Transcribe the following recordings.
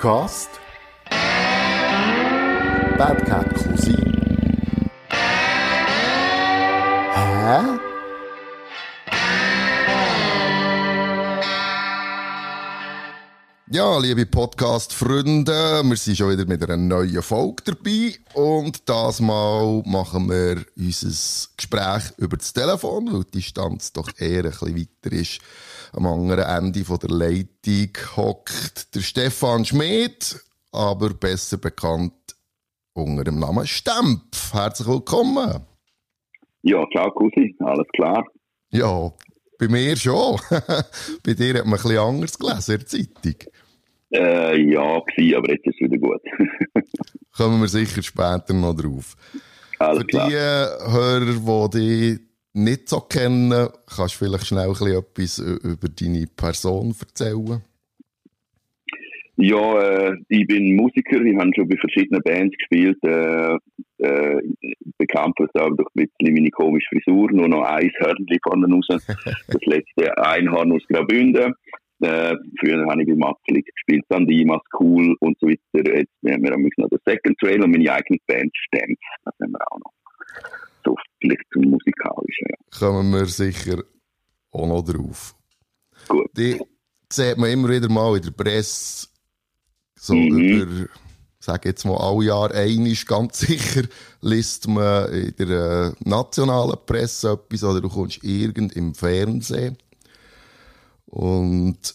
Podcast Bad Cat Cousin. Hä? Ja, liebe Podcast-Freunde, wir sind schon wieder mit einer neuen Folge dabei und das Mal machen wir unser Gespräch über das Telefon, weil die Distanz doch eher ein bisschen weiter ist. Am anderen Ende der Leitung hockt der Stefan Schmidt, aber besser bekannt unter dem Namen Stempf. Herzlich willkommen. Ja, ciao Cousin, alles klar? Ja, bei mir schon. bei dir hat man ein bisschen anders gelesen in der Zeitung. Äh, ja, gewesen, aber jetzt ist es wieder gut. Kommen wir sicher später noch drauf. Alles Für klar. die Hörer, die dich nicht so kennen, kannst du vielleicht schnell etwas über deine Person erzählen? Ja, äh, ich bin Musiker, ich habe schon bei verschiedenen Bands gespielt. Äh, äh, bekannt wird auch durch meine komische Frisur, nur noch ein Hörnchen vorne raus. Das letzte Einhorn aus Graubünden. Äh, früher habe ich bei Matzlik gespielt, Sandimas, Cool und so weiter. Jetzt haben wir noch den Second Trail und meine eigene Band Stamp. Das haben wir auch noch. So vielleicht zum Musikalischen, ja. Kommen wir sicher auch noch drauf. Gut. Die sieht man immer wieder mal in der Presse, so Mhm. über, sag jetzt mal, alle Jahre einisch, ganz sicher, liest man in der äh, nationalen Presse etwas oder du kommst irgend im Fernsehen. Und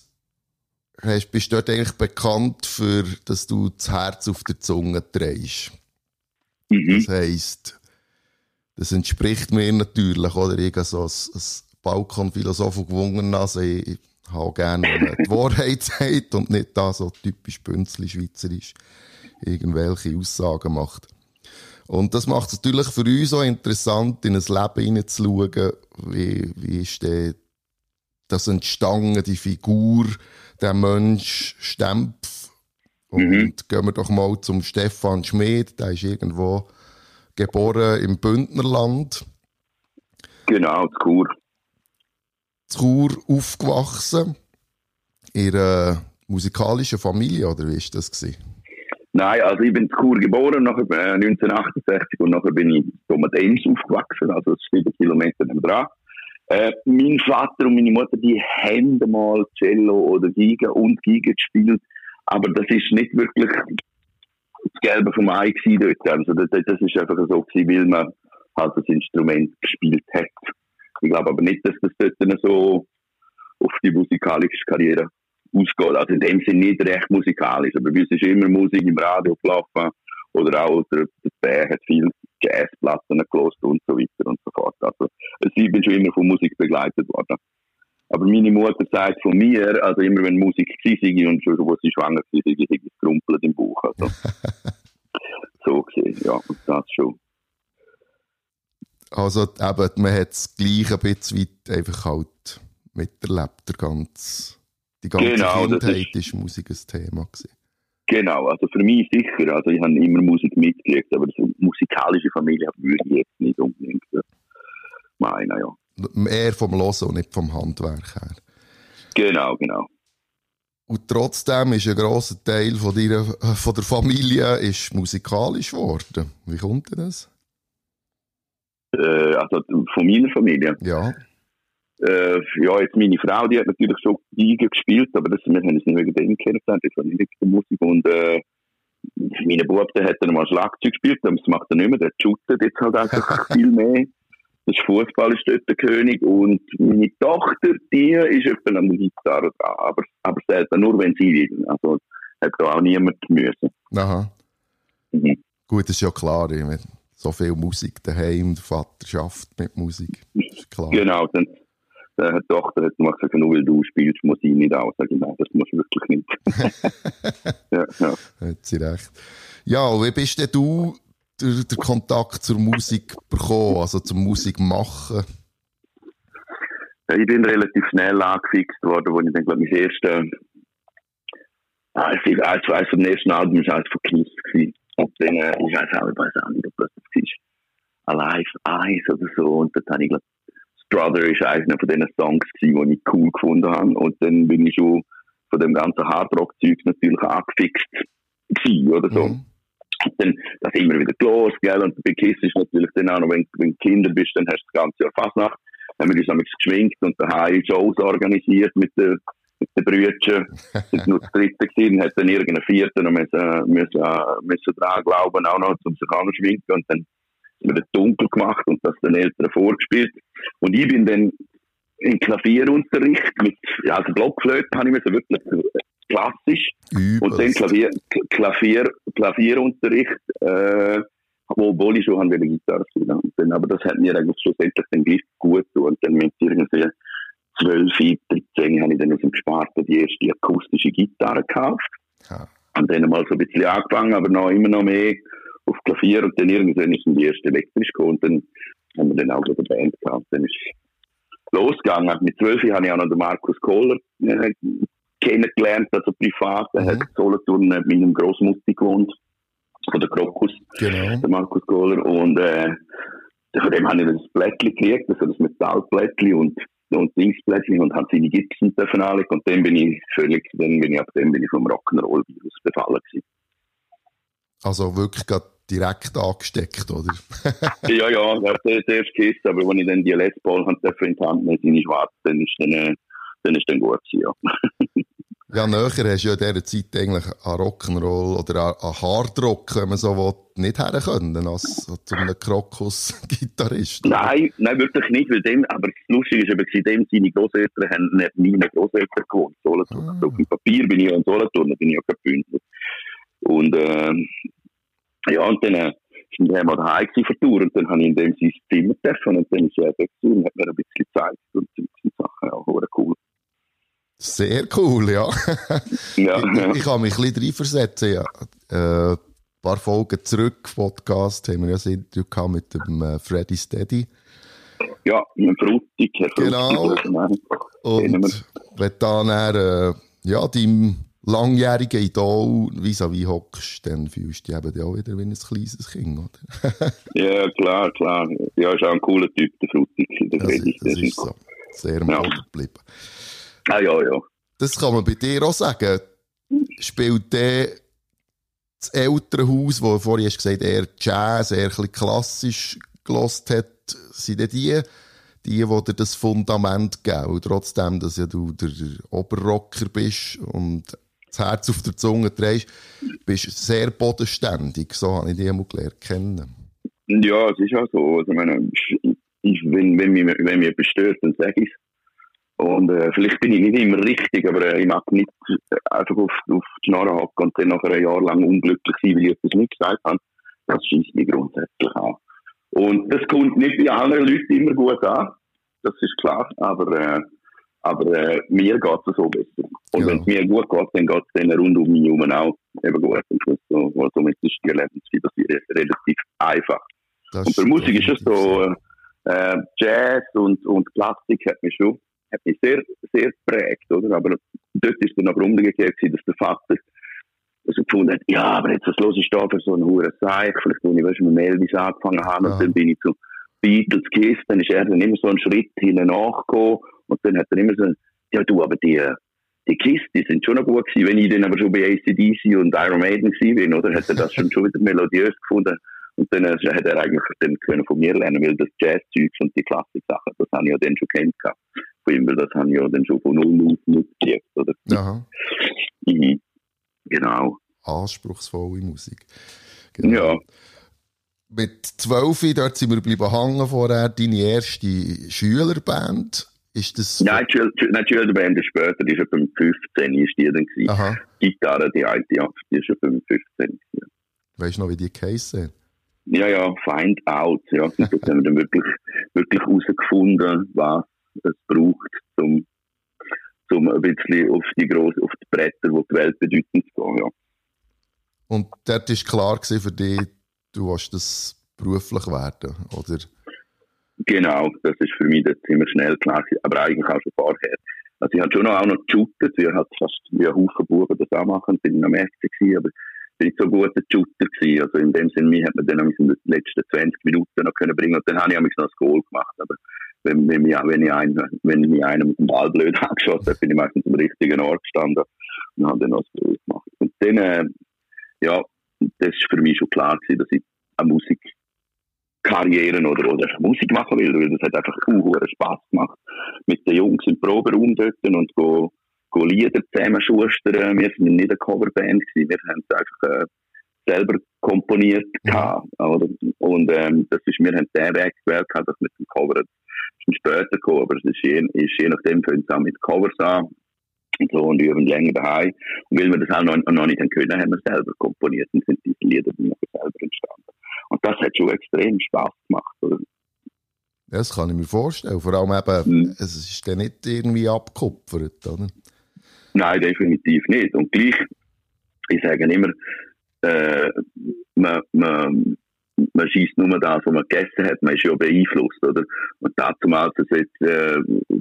hast, bist dort eigentlich bekannt für, dass du das Herz auf der Zunge drehst. Mhm. Das heisst, das entspricht mir natürlich, oder? Ich so als, als Balkonphilosoph und gewungen, also ich, ich habe gerne, wenn man die Wahrheit sagt und nicht da so typisch bünzli schweizerisch irgendwelche Aussagen macht. Und das macht es natürlich für uns auch interessant, in ein Leben hineinzuschauen, wie, wie ist denn das entstanden, die Figur, der Mensch Stempf. Und Mhm. gehen wir doch mal zum Stefan Schmid, der ist irgendwo geboren im Bündnerland, Genau, zu Kur. zu Chur aufgewachsen, in einer musikalischen Familie, oder wie war das? Gewesen? Nein, also ich bin in Chur geboren, nachher, äh, 1968 und nachher bin ich in Domadems aufgewachsen, also das ist sieben Kilometer dran. Äh, mein Vater und meine Mutter, die haben mal Cello oder Giga und Giga gespielt, aber das ist nicht wirklich das Gelbe vom Ei gewesen dort. Also das, das ist einfach so gewesen, weil man halt das Instrument gespielt hat. Ich glaube aber nicht, dass das dort so auf die musikalische Karriere ausgeht. Also in dem Sinne nicht recht musikalisch, aber bei uns ist immer Musik im Radio gelaufen oder auch der, der Bär hat viel Jazzplatten gelost und so weiter und so fort. Also ich bin schon immer von Musik begleitet worden. Aber meine Mutter sagt von mir, also immer wenn Musik war und schon, wo sie schwanger war, ich irgendwie gerumpelt im Bauch. Also. so gesehen, ja, und das schon. Also eben, man hat es gleich ein bisschen weit einfach halt miterlebt, der ganze, die ganze Genau, das Kindheit ist Musik ein Thema gewesen. Genau, also für mich sicher. Also ich habe immer Musik mitgekriegt, aber so musikalische Familie würde ich jetzt nicht unbedingt äh, meinen, ja. Mehr vom Hören und nicht vom Handwerk her. Genau, genau. Und trotzdem ist ein grosser Teil von, deiner, von der Familie ist musikalisch geworden. Wie kommt denn das? Äh, also von meiner Familie. Ja, Äh, ja, jetzt meine Frau, die hat natürlich schon Giga gespielt, aber das, wir haben es nicht wegen dem kennengelernt, das war nicht wegen der Musik. Und äh, mein Bub, der hat dann mal Schlagzeug gespielt, aber das macht er nicht mehr, der shootet jetzt halt einfach viel mehr. Das Fußball ist dort der König und meine Tochter, die ist etwa an der Gitarre dran, aber, aber selten nur, wenn sie will. Also hat da auch niemand müssen. aha. Mhm. Gut, das ist ja klar. Ich meine, so viel Musik daheim, der Vater schafft mit Musik. Ist klar. Genau, dann, hat die Tochter hat gesagt, nur weil du spielst, muss ich nicht auch. Sag ich, nein, das muss ich wirklich nicht. ja, ja. Hat sie recht. Ja, wie bist denn du der, der Kontakt zur Musik bekommen, also zur Musik machen? Ja, Ich bin relativ schnell angefixt worden, wo ich dann, glaube ich, das erste, ah, ich weiß, eins vom ersten Album war eins von Kiss. gewesen. Und dann, äh, ich weiß auch, ich weiß auch nicht, ob das war. Alive Eyes oder so. Und dann habe ich, glaube Strother ist einer von diesen Songs gewesen, die ich cool gefunden habe. Und dann bin ich schon von dem ganzen Hardrock-Zeug natürlich angefixt gewesen, oder so. Mhm. Und dann, das immer wieder los, gell, und bei Kiss ist natürlich dann auch noch, wenn, wenn du Kinder bist, dann hast du das ganze Jahr fast nach, haben wir uns geschminkt und daheim Shows organisiert mit den, mit den Brüdern, sind nur das dritte gewesen, hat dann irgendeinen vierten noch müssen, müssen, müssen dran glauben, auch noch, um sich anzuschminken, und dann sind wir das dunkel gemacht und das den Eltern vorgespielt. Und ich bin dann in Klavierunterricht mit, ja, also Blockflöte habe ich mir so wirklich klassisch. Übelst. Und dann Klavier, Klavier, Klavierunterricht, äh, obwohl ich schon an der Gitarre spielen dann, Aber das hat mir eigentlich schlussendlich dann gleich gut getan. Und dann mit irgendwie 12, 13 habe ich dann aus dem Gesparten die erste akustische Gitarre gekauft. Ja. Und dann mal so ein bisschen angefangen, aber noch immer noch mehr auf Klavier und dann irgendwann ist dann die erste elektrisch gekommen und dann haben wir dann auch so eine Band gehabt. Dann ist losgegangen. Mit 12 habe ich auch noch den Markus Kohler äh, kennengelernt, also privat. Er mhm. hat Solothurn mit meinem Großmutter gewohnt, von der Krokus, genau. der Markus Kohler. Und äh, von dem habe ich das Blättchen gekriegt, also das Metallblättchen und und Dingsblättchen und habe seine Gipsen dürfen anlegen und dann bin ich völlig, dann bin ich ab dem bin ich vom Rock'n'Roll-Virus befallen gewesen. Also wirklich gerade direkt angesteckt, oder? ja, ja, das war der erste Kiss, aber wenn ich dann die Les Paul in die Hand nehme, seine schwarz, dann ist dann, äh, dann ist dann gut gewesen, ja. ja, näher hast du ja in dieser Zeit eigentlich an Rock'n'Roll oder an Hardrock, wenn man so will, nicht her können, als zu einem Krokus-Gitarrist. Nein, nein, wirklich nicht, weil dem, aber das Lustige ist eben, dem seine Großeltern haben nicht meine Großeltern gewohnt, Solothurn. Ah. Auf dem Papier bin ich ja in Solothurn, bin ich ja kein Bündner. Und, äh, ja, und dann äh, sind wir mal daheim für Tour und dann habe ich in dem sein Zimmer getroffen und dann ist er weg und hat mir ein bisschen gezeigt und solche Sachen, ja, cool. Sehr cool, ja. ja. Ich, ich kann mich ein bisschen reinversetzen, ja. Äh, ein paar Folgen zurück, Podcast, haben wir ja ein Interview mit dem äh, Freddy Steady. Ja, mit Frutig. Genau. Und wenn dann äh, ja, deinem langjährigen Idol vis-à-vis hockst, dann fühlst du dich eben auch wieder wie ein kleines Kind, oder? ja, klar, klar. Ja, ist auch ein cooler Typ, der Frutig. Das, das, ist, das ist so. Sehr ja. geblieben. Ah, ja, ja. Das kann man bei dir auch sagen. Spielt der das ältere Haus, wo du vorhin hast gesagt eher Jazz, eher ein klassisch gelost hat, sind die, die, die dir das Fundament geben, trotzdem, dass ja du der Oberrocker bist und das Herz auf der Zunge trägst, bist sehr bodenständig. So habe ich dich einmal gelernt kennen. Ja, es ist auch so. Also, meine, ich, wenn, wenn, mich, wenn mich etwas stört, dann sage ich es. Und äh, vielleicht bin ich nicht immer richtig, aber äh, ich mag nicht einfach auf, auf die Schnarre hocken und dann nach einem Jahr lang unglücklich sein, weil ich etwas nicht gesagt habe. Das schießt mich grundsätzlich an. Und das kommt nicht bei anderen Leuten immer gut an. Das ist klar. Aber äh, aber äh, mir geht es so besser. Und ja. wenn es mir gut geht, dann geht es denen rund um mich herum auch eben gut. Und so, somit ist die Lebensphilosophie relativ einfach. Das und bei Musik ist es so, äh, Jazz und, und Klassik hat mich schon hat mich sehr, sehr geprägt, oder? Aber dort ist dann aber umgekehrt dass der Vater also gefunden hat, ja, aber jetzt, was los ist da für so einen hohen Seich? Vielleicht, wo ich, weißt, mit Elvis angefangen habe, ja. und dann bin ich zu Beatles Kiss, dann ist er dann immer so einen Schritt hinten nachgekommen und dann hat er immer so, ja du, aber die, die Kiss, die sind schon noch gut gewesen. Wenn ich dann aber schon bei ACDC und Iron Maiden gewesen bin, oder, hat er das schon, schon wieder melodiös gefunden. Und dann hat er eigentlich dann können von mir lernen, weil das Jazz-Zeug und die Klassik-Sachen, das habe ich ja dann schon kennt Von ihm, weil das habe ich ja dann schon von null auf mitgekriegt, oder? Aha. Mhm. Genau. Anspruchsvolle Musik. Genau. Ja mit 12, dort sind wir bleiben hängen vorher, deine erste Schülerband. Ist das... Nein, die, Schül Schülerband ist später, die ist etwa 15 ist die dann gewesen. Aha. Gitarre, die alte, ja, die ist etwa 15 gewesen. Weißt du noch, wie die geheißen Ja, ja, Find Out, ja. Und das haben wir dann wirklich, wirklich herausgefunden, was es braucht, um, um ein bisschen auf die grossen, auf die Bretter, die die Welt bedeuten, zu gehen, ja. Und dort war klar für dich, du willst das beruflich werden, oder? Genau, das ist für mich dann ziemlich schnell klar, aber eigentlich auch schon vorher. Also ich habe schon auch noch geshootet, wir hatten fast wie ein Haufen Buben das auch machen, bin ich am FC gewesen, aber bin ich so gut ein Shooter gewesen. Also in dem Sinne, mich hat man dann in den letzten 20 Minuten noch können bringen und dann habe ich noch das Goal gemacht, aber wenn, wenn, mich, wenn, ich einen, wenn mich einer mit dem Ball blöd angeschaut hat, bin ich meistens am richtigen Ort gestanden und habe dann noch das Brot gemacht. Und dann, äh, ja, das ist für mich schon klar gewesen, dass ich eine Musikkarriere oder, oder Musik machen will, weil das hat einfach unhuren Spass gemacht. Mit den Jungs im Proberaum dort und go, go Lieder zusammenschustern. Wir sind nicht eine Coverband gewesen, wir haben es einfach, äh, selber komponiert ja. oder? Und ähm, das ist, wir haben den Weg gewählt, dass mit dem Cover ist später gekommen, aber es ist je, ist je nachdem, fängt es auch mit Covers an und so und üben länger daheim. Und weil wir das auch noch, noch nicht können, haben wir selber komponiert und sind diese Lieder dann selber entstanden. Und das hat schon extrem Spaß gemacht. Oder? Das kann ich mir vorstellen. Vor allem eben, mhm. es ist dann nicht irgendwie abgekupfert, oder? Nein, definitiv nicht. Und gleich, ich sage immer, äh, man, man, man schießt nur das, was man gegessen hat, man ist ja beeinflusst, oder? Und dazu mal, das jetzt, äh,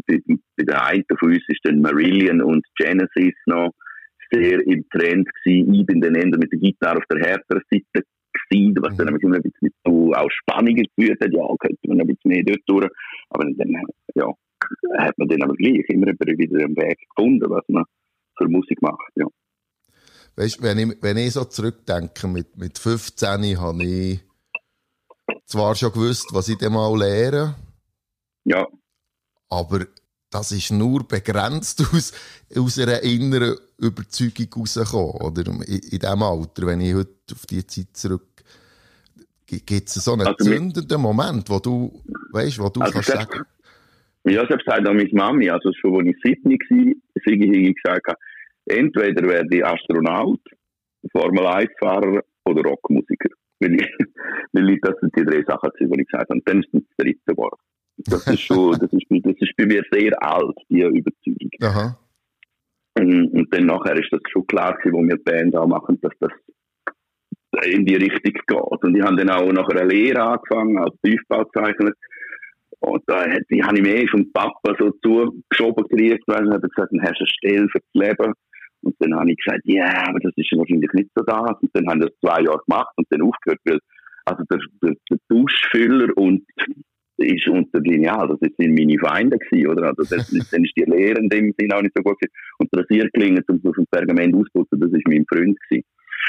bei, bei der einen von uns ist dann Marillion und Genesis noch sehr im Trend gewesen. Ich bin dann eher mit der Gitarre auf der härteren Seite gewesen, was dann immer ein bisschen zu auch Spannungen geführt hat. Ja, könnte man ein bisschen mehr dort durch. Aber dann, ja, hat man dann aber gleich immer wieder einen Weg gefunden, was man für Musik macht, ja. Weißt, wenn ich, wenn ich so zurückdenke, mit, mit 15 habe ich zwar schon gewusst, was ich dann mal lehre. Ja. Aber das ist nur begrenzt aus, aus einer inneren Überzeugung rausgekommen. Oder in, in diesem Alter, wenn ich heute auf die Zeit zurück. Gibt es so einen also zündenden Moment, wo du, weißt, wo du also kannst selbst, sagen. Ja, selbst sagt auch meine Mami, also schon als ich 17 war, ich gesagt, entweder werde ich Astronaut, Formel 1-Fahrer oder Rockmusiker. Weil, ich, weil ich, das sind die drei Sachen, die ich gesagt habe. Und dann ist es das dritte Wort. Das ist schon, das ist, das ist bei mir sehr alt, die Überzeugung. Aha. Und, und dann nachher ist das schon klar gewesen, wo wir die Band auch machen, dass das in die Richtung geht. Und ich habe dann auch nach einer Lehre angefangen als Tiefbauzeichner. Und da habe ich mir vom Papa so zugeschoben gekriegt, weil er gesagt, dann hast du eine Stelle für das Leben. Dann habe ich gesagt, ja, yeah, aber das ist wahrscheinlich nicht so das. Und dann haben wir das zwei Jahre gemacht und dann aufgehört, weil also der, der, der Duschfüller und ist unter Lineal, das sind meine Feinde gewesen, oder? Also das, dann ist die Lehre in dem Sinne auch nicht so gut gewesen. Und der Rasierklinge zum dem Pergament ausputzen, das ist mein Freund gewesen.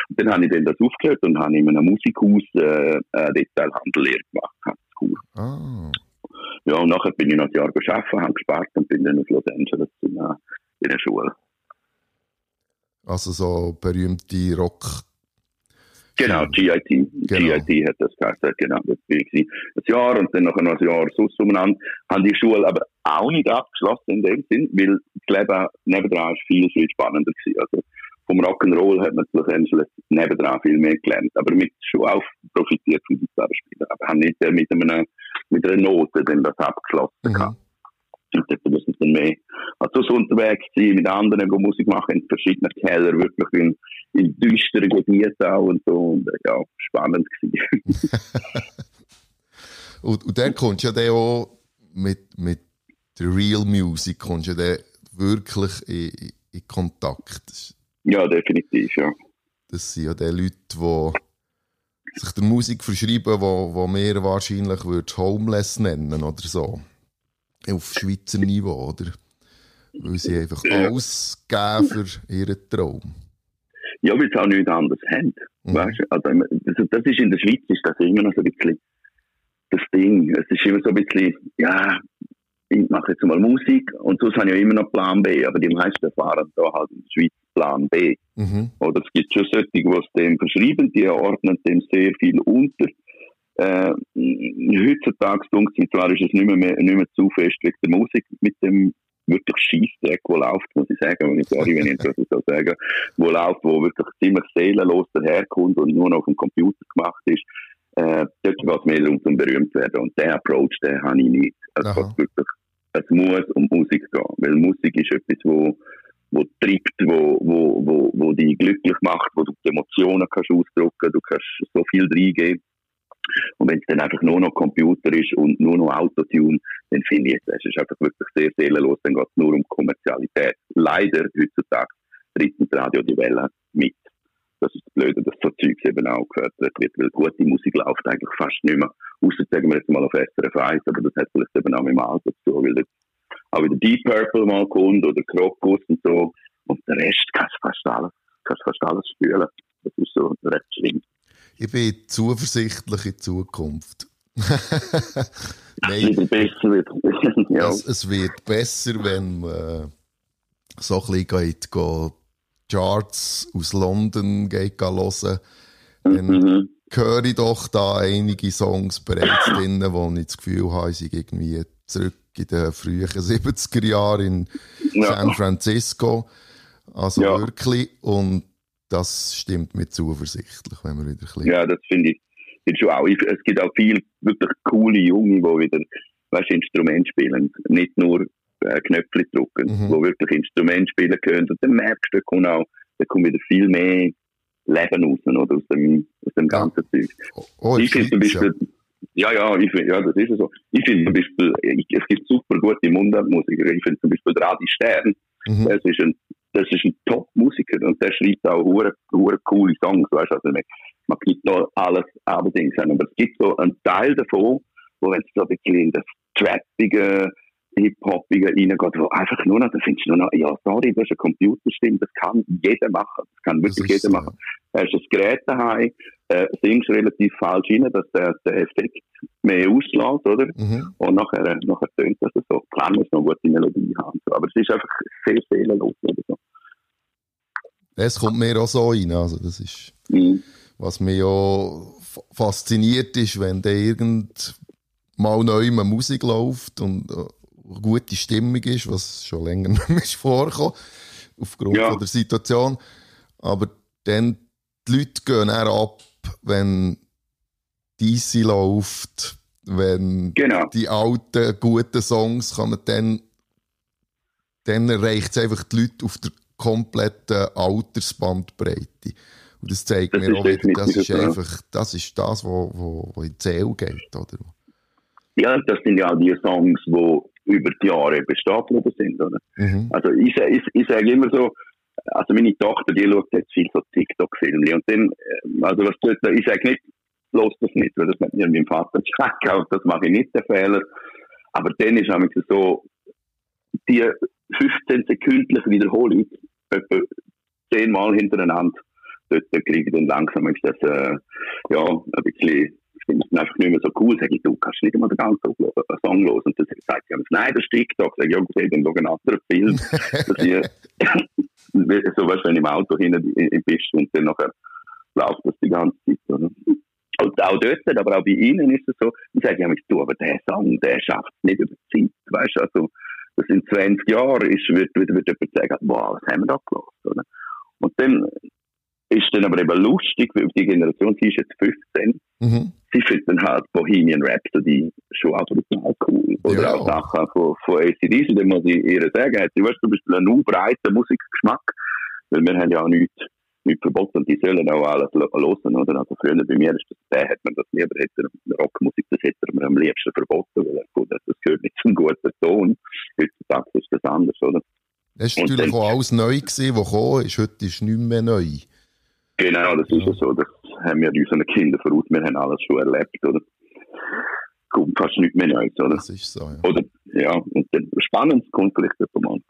Und dann habe ich dann das aufgehört und habe in einem Musikhaus äh, äh, Detailhandellehre gemacht. Cool. Oh. Ja, und nachher bin ich noch ein Jahr arbeiten, habe gespart und bin dann auf Los Angeles in, äh, in der Schule. Also so berühmte Rock. Genau, GIT. Genau. GIT hat das geheißen, genau. Das war ein Jahr und dann noch ein Jahr sonst umeinander. Haben die Schule aber auch nicht abgeschlossen in dem Sinn, weil das Leben nebendran viel, viel spannender war. Also vom Rock'n'Roll hat man Los Angeles nebendran viel mehr gelernt. Aber mit schon auch profitiert vom Gitarrespielen. Aber haben nicht mit, einer, mit einer Note dann das abgeschlossen. Mhm. Und dort müssen wir dann mehr also so unterwegs sein, mit anderen die Musik machen, in verschiedenen Keller, wirklich in, in düsteren Gebieten auch und so. Und ja, spannend gewesen. und, und dann kommst du ja dann auch mit, mit der Real Music kommst du ja dann wirklich in, in Kontakt. Ja, definitiv, ja. Das sind ja die Leute, die sich der Musik verschreiben, wo wir wahrscheinlich Homeless nennen oder so auf Schweizer Niveau, oder? Weil sie einfach ja. alles geben für ihren Traum. Ja, weil sie auch nichts anderes haben. Mhm. Weißt? Also, das, das ist in der Schweiz ist das immer noch so ein bisschen das Ding. Es ist immer so ein bisschen, ja, ich mache jetzt mal Musik und sonst habe ich ja immer noch Plan B, aber die meisten fahren da halt in der Schweiz Plan B. Mhm. Oder es gibt schon solche, die es dem verschreiben, die ordnen dem sehr viel unter. Äh, heutzutage denke ich, zwar ist es nicht mehr, nicht mehr zu fest wegen der Musik mit dem wirklich Scheissdreck, wo läuft, muss ich sagen, wenn ich sorry, wenn ich das so sage, wo läuft, wo wirklich ziemlich seelenlos daherkommt und nur noch auf dem Computer gemacht ist, äh, dort geht es mehr darum, zum berühmt werden. Und den Approach, den habe ich nicht. Es, wirklich, es muss um Musik gehen, weil Musik ist etwas, wo wo treibt, wo, wo, wo, wo dich glücklich macht, wo du die Emotionen kannst ausdrücken, du kannst so viel reingeben. Und wenn es dann einfach nur noch Computer ist und nur noch Autotune, dann finde ich, es ist einfach wirklich sehr seelenlos, dann geht es nur um Kommerzialität. Leider heutzutage tritt das Radio die Welle mit. Das ist das Blöde, dass so Zeugs eben auch gehört wird, weil gute Musik läuft eigentlich fast nicht mehr. Außer sagen wir jetzt mal auf SRF 1, aber das hat vielleicht eben auch mit dem Alter zu tun, weil auch wieder Deep Purple mal kommt oder Krokus und so. Und der Rest kannst fast alles, kannst fast alles spülen. Das ist so recht schlimm. Ich bin zuversichtlich in die Zukunft. Nein, besser wird. ja. es, es, wird besser, wenn man so ein bisschen geht, geht Charts aus London geht hören. Dann mhm. höre ich doch da einige Songs bereits drin, wo ich das Gefühl habe, ich irgendwie zurück in den frühen 70er Jahren in ja. San Francisco. Also ja. wirklich. Und das stimmt mir zuversichtlich, wenn wir wieder ein bisschen... Ja, das finde ich, find schon auch. Es gibt auch viele wirklich coole Junge, die wieder weißt, Instrument spielen. Nicht nur äh, Knöpfe drücken, mhm. die wirklich Instrument spielen können. Und dann merkst du, da kommt, auch, da kommt wieder viel mehr Leben raus, oder? Aus dem, aus dem ganzen ja. Zeug. Oh, ich finde zum Beispiel, ja, ja, ich find, ja, das ist so. Ich finde zum Beispiel, ich, es gibt super gute Mundartmusiker. Ich finde zum Beispiel Radi Stern, mhm. das ist ein, das ist ein Top-Musiker und der schreibt auch hure, hure coole Songs, weißt du, also man, man gibt noch alles allerdings aber es gibt so einen Teil davon, wo wenn es so ein bisschen in das Trappige, Hip-Hopigen reingeht, wo einfach nur noch, da findest du nur noch, ja, sorry, das ist eine Computerstimme, das kann jeder machen, das kann wirklich das jeder so, machen. Ja. Hast ein Gerät daheim, äh, singst relativ falsch rein, dass der, der Effekt mehr auslässt, oder? Mhm. Und nachher, nachher tönt das so. Klar muss noch eine gute Melodie haben, so. aber es ist einfach sehr seelenlos, oder so. Es kommt mir auch so rein, also das ist, mhm. was mich ja fasziniert ist, wenn da irgend mal neu Musik läuft und äh, gute Stimmung ist, was schon länger nicht mehr ist vorgekommen, aufgrund ja. der Situation. Aber dann, die Leute gehen auch ab, wenn DC läuft, wenn genau. die alten, guten Songs kommen, dann, dann erreicht es einfach die Leute auf der kompletten Altersbandbreite. Und das zeigt das mir auch wieder, das ist einfach, das ist das, was wo, wo, in die Seele geht, oder? Ja, das sind ja auch die Songs, die über die Jahre bestehen geblieben sind. Oder? Mhm. Also ich, ich, ich sage immer so, also meine Tochter, die schaut jetzt viel so TikTok-Filme und dann, äh, also was tut ich sage nicht, los das nicht, weil das hat mir mein Vater gesagt, das mache ich nicht, der Fehler. Aber dann ist es so, die 15 sekündliche Wiederholung, etwa zehnmal hintereinander, dort kriege ich dann langsam das, äh, ja, ein bisschen finde es einfach nicht mehr so cool. Sag ich, du kannst nicht mal den ganzen Song los. Und dann sagt sie, nein, das ist TikTok. Sag ich, ja, okay, dann schau einen anderen Film. dass ich, so weißt du, wenn du im Auto hinten bist und dann nachher läuft das die ganze Zeit. Oder? Und auch dort, aber auch bei Ihnen ist es so, ich sage ja, du, aber der Song, der schafft es nicht über die Zeit, weißt du, also, das in 20 Jahren ist, wird, wird, wird jemand sagen, wow, was haben wir da gelassen, oder? Und dann ist dann aber eben lustig, weil die Generation, sie ist jetzt 15, mhm. sie findet dann halt Bohemian Rhapsody schon auch total cool. Oder ja. auch Sachen von, von ACDC, dann muss ich ihr sagen, sie weißt zum Beispiel einen breiten Musikgeschmack, weil wir haben ja auch nichts, nichts verboten und die sollen auch alles hören, oder? Also früher bei mir ist das, der hat man das lieber, hätte Rockmusik, das hätte man am liebsten verboten, weil gut, das gehört nicht zum guten Ton. Heutzutage ist das anders, oder? Es war natürlich auch alles neu, gewesen, was gekommen ist. Heute ist nichts mehr neu. Genau, das ist ja so. Das haben wir unseren Kindern voraus. Wir haben alles schon erlebt, oder? Kommt fast nicht mehr Neues, oder? Das ist so, ja. Oder, ja, und dann spannend kommt vielleicht jemand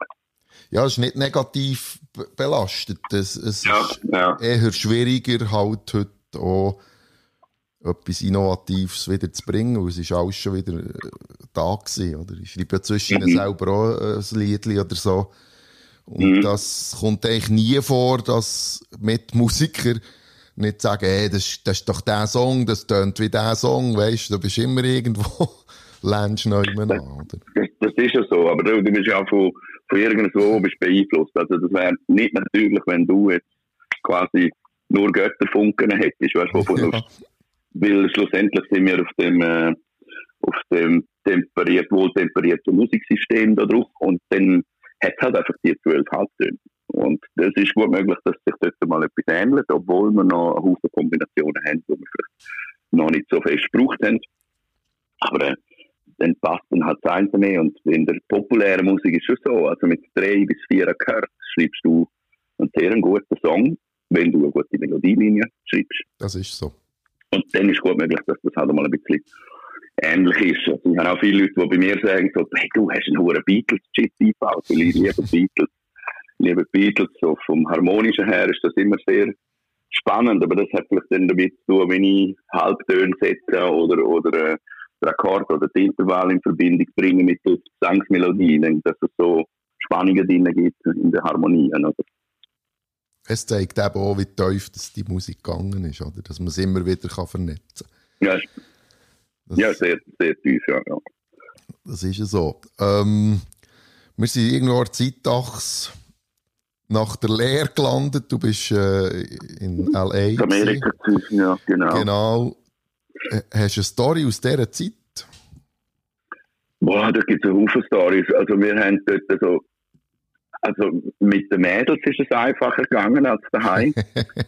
ja, es ist nicht negativ belastet. Es, es ja, ist ja. eher schwieriger, halt heute auch etwas Innovatives wieder zu bringen, weil es ist alles schon wieder äh, da gewesen, oder? Ich schreibe ja zwischen mhm. selber auch ein Lied oder so. Und mhm. das kommt eigentlich nie vor, dass Mitmusiker nicht sagen, hey, das, das ist doch der Song, das tönt wie der Song, weißt du, du bist immer irgendwo, lernst neu an, oder? Das, das ist ja so, aber du, du bist ja auch von, von irgendwo bist beeinflusst. Also das wäre nicht natürlich, wenn du jetzt quasi nur Götterfunken hättest, weißt du, wovon ja. Weil schlussendlich sind wir auf dem, äh, auf dem temperiert, wohltemperierten Musiksystem da drauf und dann hat halt einfach die zwölf Halbtöne. Und das ist gut möglich, dass sich dort mal etwas ändert, obwohl wir noch eine Haufen Kombinationen haben, die wir vielleicht noch nicht so fest gebraucht haben. Aber äh, dann passt dann halt das Einzelne. Und in der populären Musik ist es so, also mit drei bis vier Akkorden schreibst du einen sehr guten Song, wenn du eine gute Melodielinie schreibst. Das ist so. Und dann ist gut möglich, dass das halt mal ein bisschen ähnlich ist. Also ich habe auch viele Leute, die bei mir sagen, so, hey, du hast einen hohen Beatles-Chip eingebaut, weil ich liebe Beatles. liebe Beatles, so vom Harmonischen her ist das immer sehr spannend, aber das hat vielleicht dann damit zu tun, wenn ich Halbtöne setze oder, oder äh, den Akkord oder die Intervall in Verbindung bringe mit der Gesangsmelodie, dass es so Spannungen drin gibt in der Harmonie. Oder? Es zeigt eben auch, wie tief dass die Musik gegangen ist, oder? dass man es immer wieder kann vernetzen kann. Ja, ja sehr, sehr tief, ja. ja. Das ist ja so. Ähm, wir sind irgendwo Zeitachs nach der Lehre gelandet. Du bist äh, in L.A. Amerika, ja, genau. Genau. Hast du eine Story aus dieser Zeit? Boah, da gibt es eine Haufen Stories. Also wir haben dort so, also mit den Mädels ist es einfacher gegangen als daheim.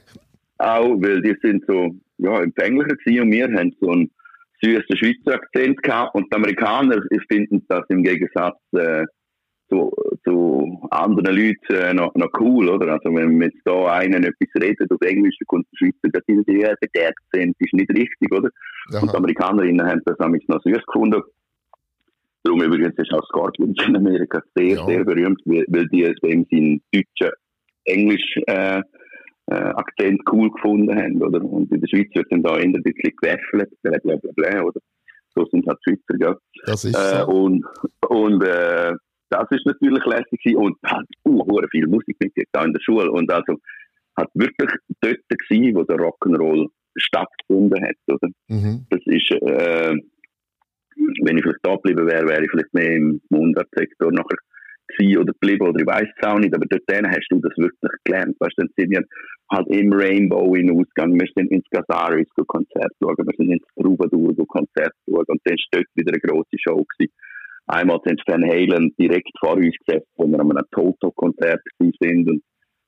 Auch, weil die sind so, ja, empfänglicher gewesen und wir haben so einen süßen Schweizer Akzent gehabt und die Amerikaner finden das im Gegensatz äh, zu, zu anderen Leuten äh, noch, noch cool, oder? Also wenn jetzt da einer etwas redet auf Englisch, dann kommt der Schweizer, das ist ja, der Akzent ist nicht richtig, oder? Aha. Und die Amerikanerinnen haben das nämlich noch süß gefunden. Darum übrigens ist auch Scorpions in Amerika sehr, ja. sehr berühmt, weil, die dem seinen deutschen Englisch äh, äh, Akzent cool gefunden haben, oder? Und in der Schweiz wird dann da eher ein bisschen gewäffelt, bla bla bla, oder? So sind halt Schweizer, ja. Das ist äh, so. Und, und äh, das ist natürlich lässig und hat uh, viel Musik mitgekriegt, in der Schule. Und also hat wirklich dort gewesen, wo der Rock'n'Roll stattgefunden hat, oder? Mhm. Das ist, äh, wenn ich vielleicht da geblieben wäre, wäre ich vielleicht mehr im Mundartsektor nachher gewesen oder geblieben oder ich weiß es auch nicht, aber dort hast du das wirklich gelernt. Weißt du, dann sind wir halt im Rainbow hinausgegangen, wir sind ins Gazaris Konzert schauen, wir sind ins Troubadour Konzert schauen und dann war dort wieder eine grosse Show gewesen. Einmal sind Van Halen direkt vor uns gesessen, wo wir an einem Toto-Konzert sind. Und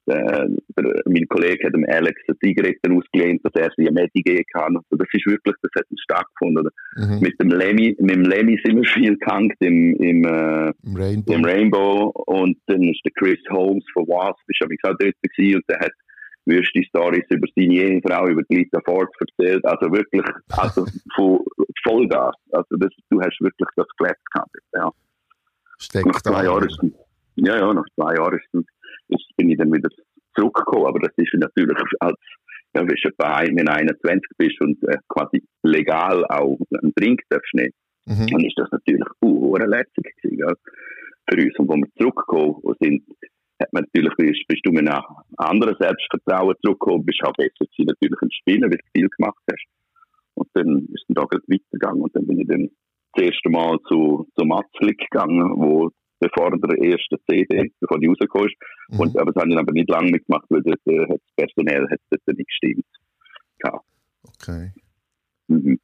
äh, der, mein Kollege hat dem Alex eine Zigaretten ausgelehnt, dass er sie eine Medi geben kann. Also das ist wirklich, das hat stattgefunden. Mhm. Mit dem Lemmy, mit dem Lemmy sind wir viel gehangen im, im, äh, Im, Rainbow. im Rainbow. Und dann ist der Chris Holmes von Wasp, ist auch dort gewesen, und der hat wüste Stories über seine Ehefrau, über die Lita Ford erzählt. Also wirklich, also von Vollgas. Also das, du hast wirklich das gelebt gehabt. Ja. Steckt nach zwei Jahren, ja, ja, nach zwei Jahren ist, bin ich dann wieder zurückgekommen. Aber das ist natürlich als, ja, wenn du etwa wenn 21 bist und äh, quasi legal auch einen Trink darfst nicht, mhm. dann ist das natürlich uh, lässig gewesen, ja, für uns. Und wo wir zurückgekommen sind, hat man natürlich, bist, bist du mit einem anderen Selbstvertrauen zurückgekommen, bist auch besser gewesen, natürlich im Spielen, weil du viel gemacht hast. Und dann ist es da weitergegangen und dann bin ich dann das erste Mal zu, zu Matzlik gegangen, wo bevor der erste CD, bevor die rausgekommen ist. Mhm. Und, aber das habe ich aber nicht lange mitgemacht, weil das, äh, das personell hat das nicht gestimmt. Ja. Okay. Mhm.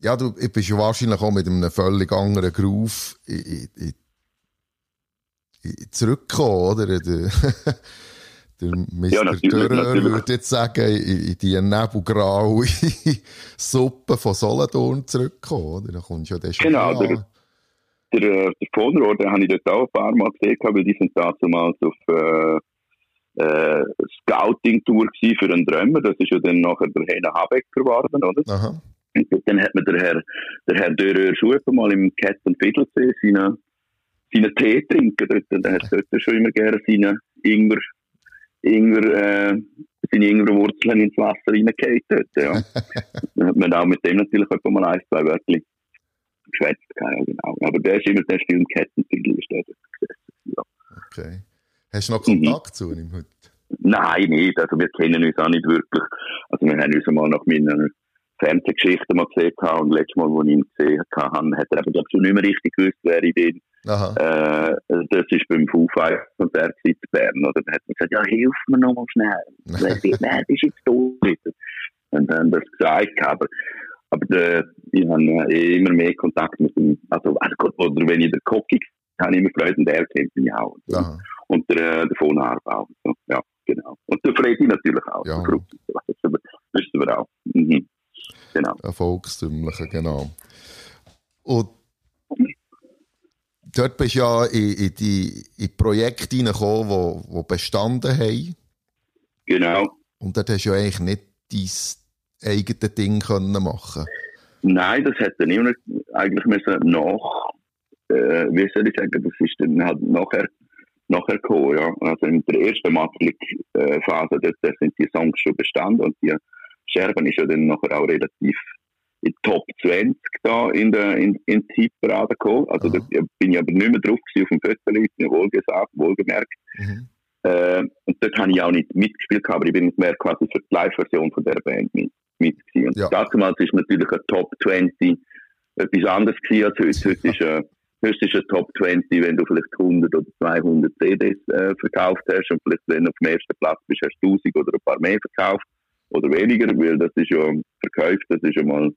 Ja, du bist ja wahrscheinlich auch mit einem völlig anderen Groove in, in, zurückgekommen, oder? Der, der Mr. Ja, Dörrer würde jetzt sagen, in, die nebelgraue Suppe von Solothurn zurückgekommen, oder? Da kommst du ja schon Genau, der, der, äh, der Vonrohr, den habe ich dort auch ein paar Mal gesehen, weil die sind damals auf äh, äh, Scouting-Tour für einen Drömer. Das ist ja dann nachher der Heiner Habecker geworden, oder? Aha. Und dann hat mir der Herr, der Herr Dörrer Schuppe mal im Cat und Fiddlesee seinen seinen Tee trinken. Dort, dann hat dort schon immer gerne seine Ingwer, Ingwer, äh, seine Ingwerwurzeln ins Wasser reingehauen. Dort, ja. dann hat man auch mit dem natürlich etwa mal ein, zwei Wörter geschwätzt. Ja, genau. Aber der ist immer der Stil im ist der ja. Okay. Hast du noch Kontakt mhm. zu ihm heute? Nein, nicht. Also wir kennen uns auch nicht wirklich. Also wir haben uns mal nach meiner Fernsehgeschichte mal gesehen und letztes Mal, als ich ihn gesehen habe, hat er eben schon nicht mehr richtig gewusst, wer ich bin. Äh, das war beim Foo Fighters Konzert in Bern. Oder? Dann hat man gesagt, ja, hilf mir noch mal schnell. Nein, das ist jetzt tot. Und dann das gesagt. Aber, aber der, ich habe äh, immer mehr Kontakt mit dem, also, also oder wenn ich den Cocky habe ich immer Freude und er kennt mich auch. Aha. Und der, äh, der von auch. So, ja, genau. Und der Freddy natürlich auch. Ja. Das wissen wir auch. Mhm. Genau. Erfolgstümliche, genau. Und dort bist du ja in, in die in Projekte hineingekommen, die, die bestanden haben. Genau. Und dort hast du ja eigentlich nicht dein eigenes Ding können machen Nein, das hätte niemand eigentlich müssen nach, äh, wie soll ich sagen, das ist dann halt nachher nachher gekommen, ja. Also in der ersten Matlik-Phase, dort sind die Songs schon bestanden und die Scherben ist ja dann nachher auch relativ in Top 20 da in der in, in die Hitparade gekommen. Also da bin ich aber nicht mehr drauf auf dem Foto, ist mir wohlgesagt, wohlgemerkt. Mhm. Äh, und dort habe ich auch nicht mitgespielt, aber ich bin mehr quasi für die Live-Version von der Band mit, mit gewesen. Und ja. damals ist natürlich ein Top 20 etwas anderes gewesen als heute. Heute ist, heute ist ein Top 20, wenn du vielleicht 100 oder 200 CDs äh, verkauft hast und vielleicht wenn du auf dem ersten Platz bist, hast du 1000 oder ein paar mehr verkauft oder weniger, weil das ist ja verkauft, das ist ja mal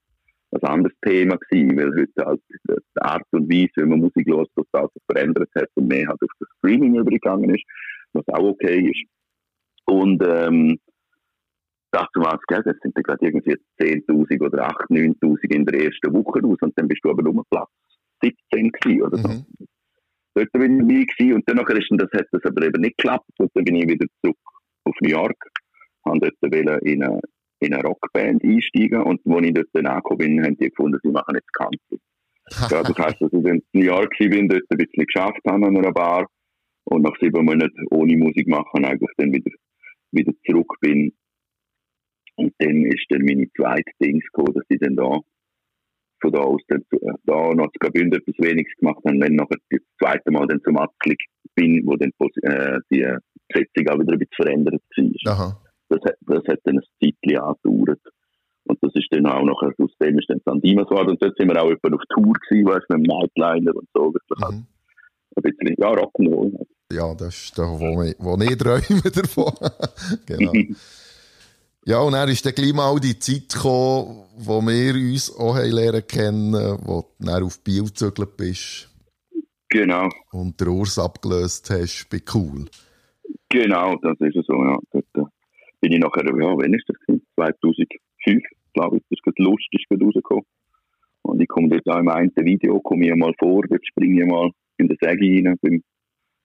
ein anderes Thema gewesen, weil heute halt die Art und Weise, wie man Musik los, total verändert hat und mehr halt auf das Streaming übergegangen ist, was auch okay ist. Und ähm, dachte was, gell, das sind gerade irgendwie 10.000 oder 8.000, 9.000 in der ersten Woche aus und dann bist du aber nur Platz 17 gewesen oder so. Mhm. Dort bin ich dabei gewesen und dann ist das, hat das aber eben nicht geklappt und dann bin ich wieder zurück auf New York, habe dort in eine, in eine Rockband einsteigen und als ich dort angekommen bin, haben die gefunden, sie machen jetzt Country. ja, das heisst, dass ich in New York bin, dort ein bisschen geschafft habe an einer Bar und nach sieben Monaten ohne Musik machen eigentlich dann wieder, wieder zurück bin und dann ist dann meine zweite Dings gekommen, dass ich dann da von da aus dann, äh, da noch zu Graubünden etwas Weniges gemacht habe, dann nachher das zweite Mal dann zum Atzlig bin, wo dann äh, die Besetzung auch wieder ein bisschen verändert war. Aha. Das, hat, das hat dann ein Zeitchen angedauert. Und das ist dann auch nachher, aus dem ist dann Sandimas geworden. Und dort sind wir auch etwa auf Tour gewesen, weißt, mit dem Nightliner und so. Wirklich halt mhm. ein bisschen, ja, Rock'n'Roll. Ja, das ist da, wo, wo ich träume davon. genau. Ja, und dann ist dann gleich mal die Zeit gekommen, wo wir uns auch lernen kennen, wo du dann auf Biel gezögert bist. Genau. Und den Urs abgelöst hast bei Cool. Genau, das ist so, ja. Dort bin ich nachher, ja, wann ist das? 2005, glaube ich, das ist lustig rausgekommen. Und ich komme dort auch im einen Video, komme ich mal vor, dort springe ich mal in den Säge rein, beim,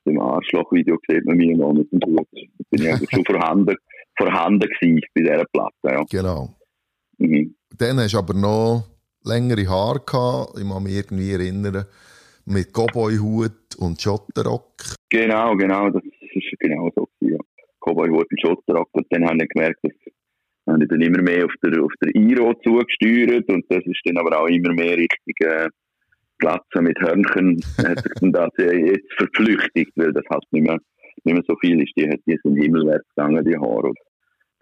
beim Arschloch-Video sieht man mich mal mit dem Blut. Da bin ich eigentlich schon vorhanden vorhanden gewesen bei dieser Platte. Ja. Genau. Mhm. Dann hast du aber noch längere Haare gehabt, ich kann mich irgendwie erinnern, mit Cowboy-Hut und Schotterrock. Genau, genau, das Cowboy-Hut und Schotterrock. Und dann habe ich gemerkt, dass habe ich dann immer mehr auf der, auf der Iro zugesteuert und das ist dann aber auch immer mehr Richtung äh, Glatze mit Hörnchen hat sich dann das jetzt verflüchtigt, weil das halt nicht mehr nicht mehr so viel ist. Die, die sind himmelwärts gegangen, die Haare.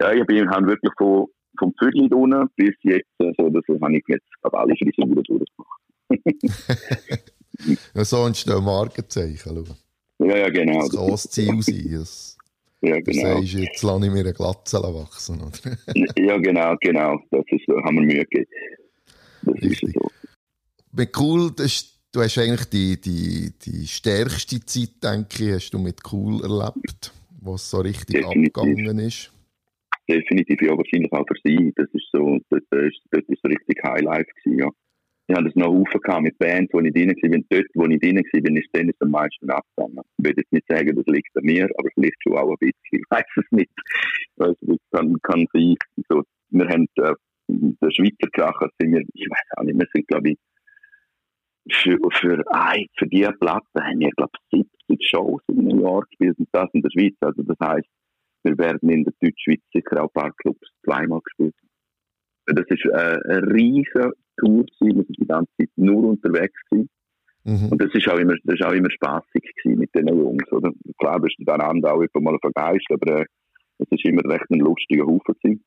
Ja, ich bin halt wirklich von, vom Viertel unten bis jetzt, also das habe ich jetzt, glaube alle Frisuren durchgemacht. ja, so entstehen Markenzeichen, schau. Ja, ja, genau. Das kann das Ziel sein. Das, ja, genau. Du sagst, jetzt lasse ich mir eine Glatze wachsen, oder? ja, genau, genau. Das ist so, haben wir Mühe gegeben. Das Richtig. ist so. Mit cool, das Du hast eigentlich die, die, die stärkste Zeit, denke ich, hast du mit Cool erlebt, was so richtig Definitiv. abgegangen ist. Definitiv, ja, wahrscheinlich auch für sie. Das ist so, das ist, das ist so richtig Highlife gewesen, ja. Ich hatte es noch Haufen mit Bands, wo ich drin war. Dort, wo ich drin war, ist dann am meisten abgegangen. Ich würde jetzt nicht sagen, das liegt an mir, aber vielleicht schon auch ein bisschen. Ich weiß es nicht. Also, das kann, kann sein. So, wir haben, äh, der Schweizer Kracher sind wir, ich weiß auch nicht, wir sind, glaube ich, für, für, ah, für diese Platte haben wir, glaube ich, 70 Shows in New York gespielt und das in der Schweiz. Also das heisst, wir werden in der Deutschschweiz sicher auch ein paar Clubs zweimal gespielt. Das war äh, eine riesige Tour, gewesen. wir sind die ganze Zeit nur unterwegs gewesen. Mhm. Und das ist auch immer, das ist auch immer spaßig gewesen mit den Jungs, oder? Klar bist du dann auch immer mal vergeist, aber äh, es ist immer recht ein lustiger Haufen gewesen.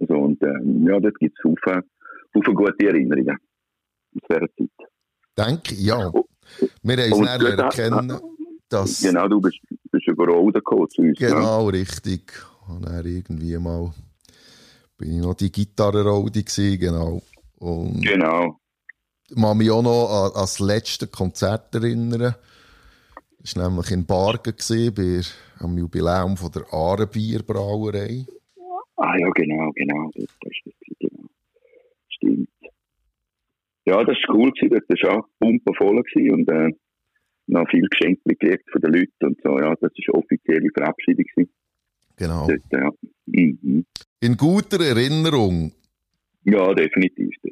Also, und äh, ja, dort gibt es Haufen, Haufen gute Erinnerungen in dieser Zeit. Denke ja. Oh. Wir haben uns dann erkennen, dass... Genau, du bist, bist über Rode gekommen zu uns. Genau, ja. richtig. Und dann irgendwie mal bin ich noch die Gitarre-Rode genau. Und genau. Ich kann mich auch noch an, an das letzte Konzert erinnern. Das war nämlich in Bargen, bei, am Jubiläum von der Ahrenbierbrauerei. Ah ja, genau, genau. Das, das, das, genau. Stimmt. Ja, das war cool, gewesen. das war auch pumpenvoll und äh, noch viel Geschenke gekriegt von den Leuten und so. Ja, das war offizielle Verabschiedung. Gewesen. Genau. Dort, ja. Mhm. In guter Erinnerung? Ja, definitiv, definitiv.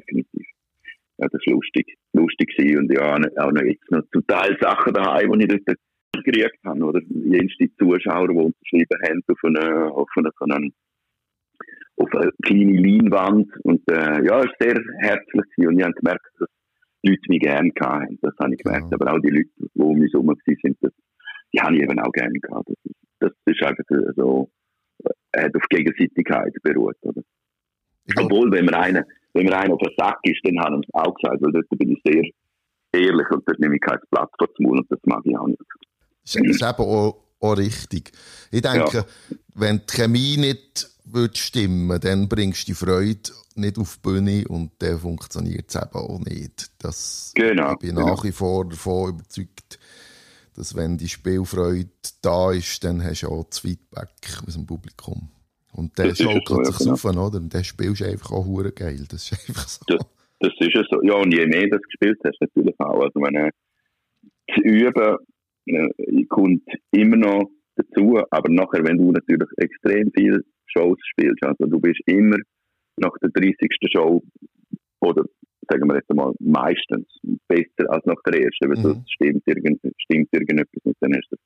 Ja, das war lustig, lustig gewesen. und ja, auch noch jetzt noch zum Teil Sachen daheim, die ich dort gekriegt habe, oder? Jenste Zuschauer, die unterschrieben haben auf eine, auf eine, auf eine, auf eine kleine Leinwand. Und, äh, ja, es war sehr herzlich und ich habe gemerkt, dass die Leute mich gerne hatten. Das habe ich gemerkt. Ja. Aber auch die Leute, die um mich herum sind, das, die habe ich eben auch gerne gehabt. Das ist, das ist einfach so, äh, hat auf Gegenseitigkeit beruht, oder? Obwohl, wenn man einen, wenn man einen auf den Sack ist, dann haben wir es auch gesagt, weil dort bin ich sehr ehrlich und dort nehme ich kein Blatt vor den Mund und das mag ich auch nicht. Das ist eben auch, auch richtig. Ich denke, ja. wenn die Chemie nicht würde stimmen dann bringst du die Freude nicht auf die Bühne und dann funktioniert es eben auch nicht. Das, genau, ich bin genau. nach wie vor davon überzeugt, dass wenn die Spielfreude da ist, dann hast du auch das Feedback aus dem Publikum. Und der schaukelt sich genau. auf, oder? Und dann spielst du einfach auch hure geil. Das ist einfach so. Das, das ist ja so. Ja, und je mehr du gespielt hast, natürlich auch. Also, wenn äh, zu üben, äh, kommt immer noch dazu, aber nachher, wenn du natürlich extrem viele Shows spielst, also du bist immer nach der 30. Show oder sagen wir jetzt mal meistens besser als nach der ersten, weil mhm. sonst stimmt, irgend, stimmt irgendetwas und dann hast du den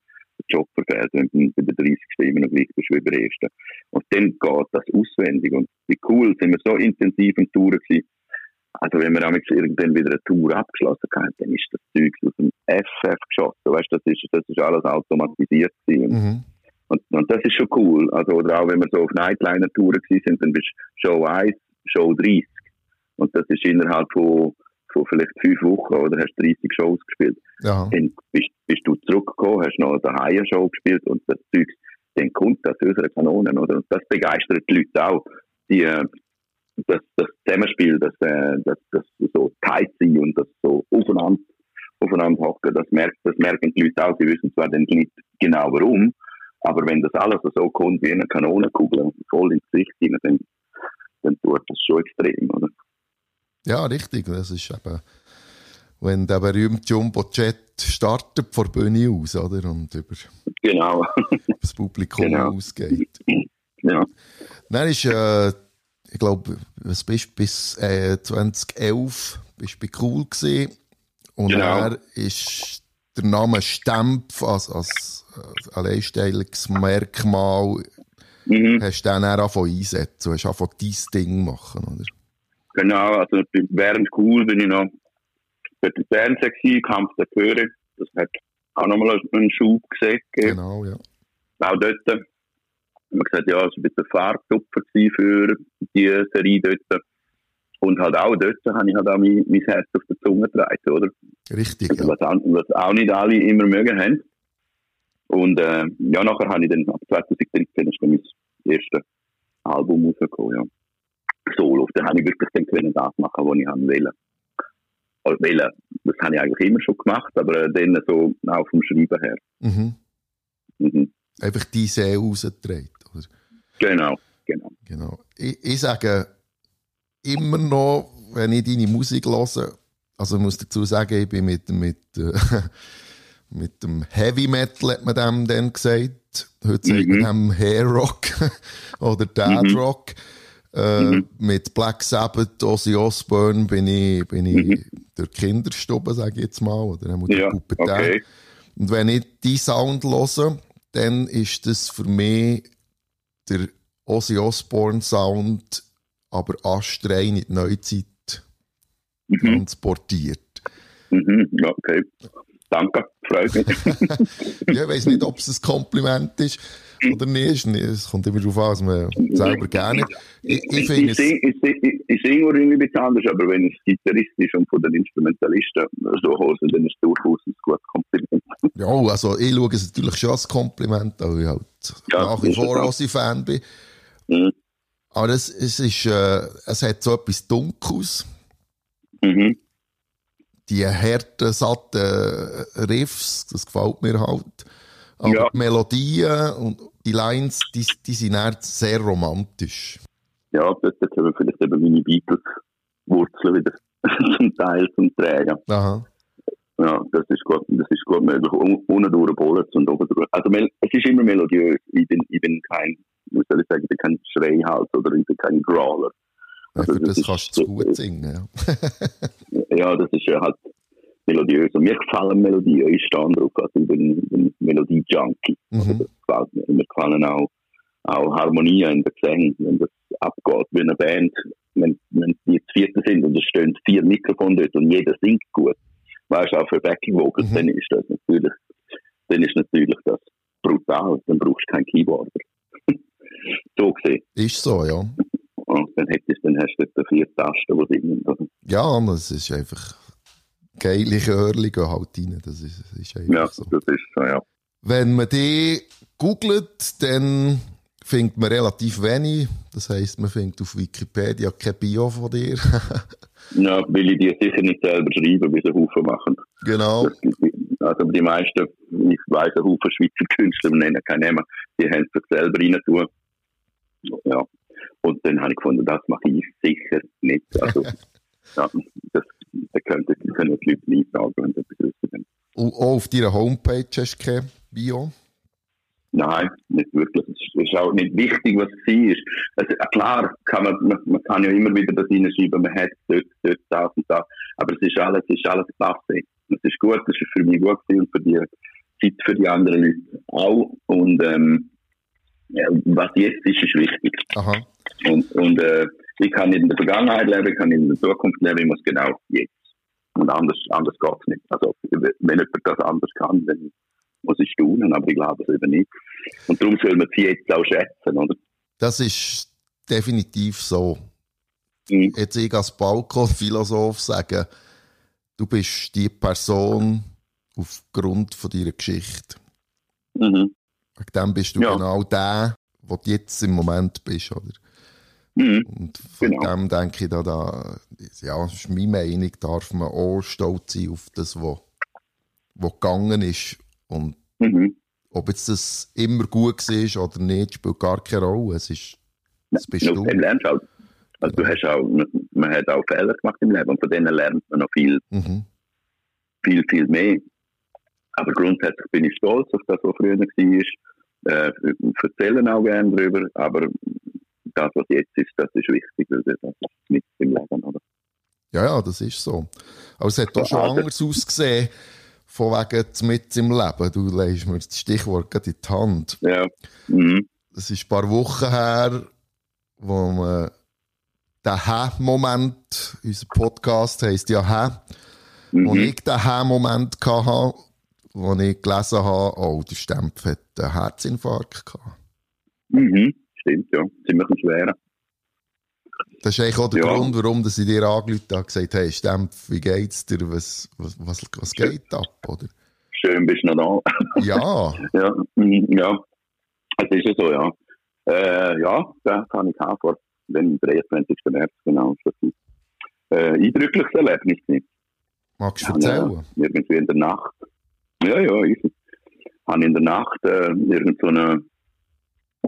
Job verfehlt, wenn du bei der 30. immer noch gleich bist wie bei der ersten. Und dann geht das auswendig und wie cool, sind wir so intensiv im Touren gewesen, also wenn wir irgendwann wieder eine Tour abgeschlossen haben, dann ist das Zeug aus dem FF geschossen. Weißt, das ist, das ist alles automatisiert Mhm. Und, und, das ist schon cool. Also, oder auch wenn wir so auf Nightliner-Touren sind, dann bist du Show 1, Show 30. Und das ist innerhalb von, von vielleicht fünf Wochen oder hast 30 Shows gespielt. Ja. Dann bist, bist, du zurückgekommen, hast noch eine Show gespielt und das Zeug, dann kommt das aus unseren Kanonen, oder? Und das begeistert die Leute auch. Die, äh, das, das Zusammenspiel, das, äh, das, das so tight sein und das so aufeinander, aufeinander hocken, das, merkt, das merken die Leute auch. Sie wissen zwar dann nicht genau warum, aber wenn das alles so kommt wie eine Kanonenkugel voll ins Gesicht hinein, dann, dann tut das schon extrem, oder? Ja, richtig. Das ist eben, wenn der berühmte Jumbo-Jet startet vor der Bühne aus, oder? Und über genau. das Publikum genau. ausgeht. Ja. Dann ist äh, ich glaube, was bist bis äh, 2011 bist du bei Cool gesehen und genau. er ist der Name Stempf als, als, als Alleinstellungsmerkmal mhm. hast du dann auch angefangen einsetzen, hast angefangen dein Ding machen, oder? Genau, also während Cool bin ich noch bei der Fernsehen Kampf der Chöre, das hat auch nochmal einen Schub gesehen. Genau, ja. Auch dort haben wir gesagt, ja, es war ein bisschen Fahrtupfer für die Serie dort. Und halt auch dort habe ich halt auch mein, mein Herz auf der Zunge getragen, oder? Richtig, also, was, auch, was auch nicht alle immer mögen haben. Und äh, ja, nachher habe ich dann, ab 2013 ist mein erstes Album rausgekommen, ja. Solo. Dann habe ich wirklich können das machen, was ich haben wollte. Also, wollen. Das habe ich eigentlich immer schon gemacht, aber dann so auch vom Schreiben her. Mhm. Mhm. Einfach die See rausgetragen. Oder? Genau, genau. genau. Ich, ich sage immer noch, wenn ich deine Musik höre, also ich muss dazu sagen, ich bin mit, mit, äh, mit dem Heavy Metal, hat man dem dann gesagt. Heute sagt mhm. man dem Hair Rock oder Dad mhm. Äh, mhm. Mit Black Sabbath, Ozzy Osbourne bin ich, bin ich mhm. durch die Kinderstube, sage ich jetzt mal, oder ja, okay. Und wenn ich diesen Sound höre, dann ist das für mich der Ozzy Osbourne Sound, aber astrein in die Neuzeit mhm. transportiert. Mhm, okay. Danke, freut mich. ja, ich weiß nicht, ob es ein Kompliment ist oder nicht. Es kommt immer darauf an, was man selber gerne. Ich, ich, ich, ich, sing, ich, ich, ich singe irgendwie ein bisschen anders, aber wenn es gitarristisch und von den Instrumentalisten so höre, dann ist es durchaus ein gutes Kompliment. ja, also ich schaue es natürlich schon als Kompliment, weil ich halt ja, nach wie vor auch Fan bin. Mhm. Aber es, es, ist, äh, es hat so etwas Dunkles. Mhm. Die harten, satten Riffs, das gefällt mir halt. Aber ja. die Melodien und die Lines, die, die sind sehr romantisch. Ja, dort haben wir vielleicht eben meine Beatles-Wurzeln wieder zum Teil zum Tragen. Aha. Ja, das ist gut, das ist gut möglich. Unten durch Bullets und oben durch. Also, es ist immer melodiös. Ich bin, ich bin kein, muss ich sagen, ich bin kein Schreihals oder ich bin kein Growler. Also, ja, das, das kannst du gut singen, ja. ja, das ist ja halt, melodiös. Und mir gefallen Melodien, ich stehe drauf, also ich bin, bin Melodie-Junkie. Mhm. Also das gefällt mir. Mir gefallen auch, auch Harmonien in der Gesang, wenn das abgeht wie eine Band, wenn, wenn die zu vierte sind und es stehen vier Mikrofone dort und jeder singt gut, weißt du, auch für Backing Vocals, Mhm. dann ist das natürlich, dann ist natürlich das brutal, dann brauchst du keinen Keyboarder. so gesehen. Ist so, ja. Und dann hättest, dann hast du dort vier Tasten, die singen. Ja, das ist einfach geile Chörli gehen halt rein. Das ist, das ist einfach ja, so. das ist so, ja. Wenn man die googelt, dann findet man relativ wenig. Das heisst, man findet auf Wikipedia kein Bio von dir. Ja, will ich die sicher nicht selber schreiben, wie sie Haufen machen. genau. Also die meisten, ich weiss, ein Haufen Schweizer Künstler, wir nennen keinen Namen, die haben sich selber rein tun. Ja. Und dann habe ich gefunden, das mache ich sicher nicht. Also, ja, das, da das können die Leute nicht sagen, wenn sie etwas wissen. Und auch auf deiner Homepage hast du kein Bio. Nein, nicht wirklich. Es ist auch nicht wichtig, was es ist. Also, klar, kann man, man, man kann ja immer wieder das hineinschreiben, man hat dort, dort, das und das. Aber es ist alles, es ist alles klasse. Es ist gut, es ist für mich gut und für die Zeit für die anderen Leute auch. Und, ähm, ja, was jetzt ist, ist wichtig. Aha. Und, und äh, ich kann nicht in der Vergangenheit leben, ich kann nicht in der Zukunft leben, ich muss genau jetzt. Und anders, anders geht es nicht. Also, wenn jemand das anders kann, dann muss ich staunen, aber ich glaube es eben nicht. Und darum soll man sie jetzt auch schätzen, oder? Das ist definitiv so. Mhm. Jetzt ich als Balkonphilosoph sagen, du bist die Person aufgrund von deiner Geschichte. Mhm. Wegen dem bist du Ja. genau der, wo du jetzt im Moment bist, oder? Mhm. Und von Genau. dem denke ich, da, da, ja, das ist meine Meinung, darf man auch stolz sein auf das, was was gegangen ist. Und Mhm. ob jetzt das immer gut war oder nicht, spielt gar keine Rolle. Es ist, das bist Aus du. lernst auch. Also du hast auch, man hat auch Fehler gemacht im Leben und von denen lernt man noch viel, Mhm. viel, viel mehr. Aber grundsätzlich bin ich stolz auf das, was früher war. Äh, erzählen auch gerne darüber, aber das, was jetzt ist, das ist wichtig, weil das ist mit im Leben, oder? Ja, ja, das ist so. Aber es hat auch schon Ja, das- anders ausgesehen, von wegen mit im Leben. Du legst mir das Stichwort gerade in die Hand. Ja. Mhm. Es ist ein paar Wochen her, wo man den Hä-Moment, unser Podcast heisst ja Hä, wo Mhm. ich den Hä-Moment hatte, wo ich gelesen habe, oh, der Stempf hat einen Herzinfarkt gehabt. Mhm. Stimmt, ja. Ziemlich ein schwerer. Das ist eigentlich auch der Ja. Grund, warum dass ich dir angerufen habe und gesagt habe, hey Stempf, wie geht's dir? Was, was, was, was geht ab? Oder? Schön bist du noch da. Ja, ja. Mhm. ja. Es ist ja so, ja. Äh, ja, da kann ich auch vor dem 23. März, genau. Das ist ein äh, eindrückliches Erlebnis. gewesen. magst du Ja, erzählen? irgendwie in der Nacht. Ja, ja, ich habe in der Nacht äh, irgend so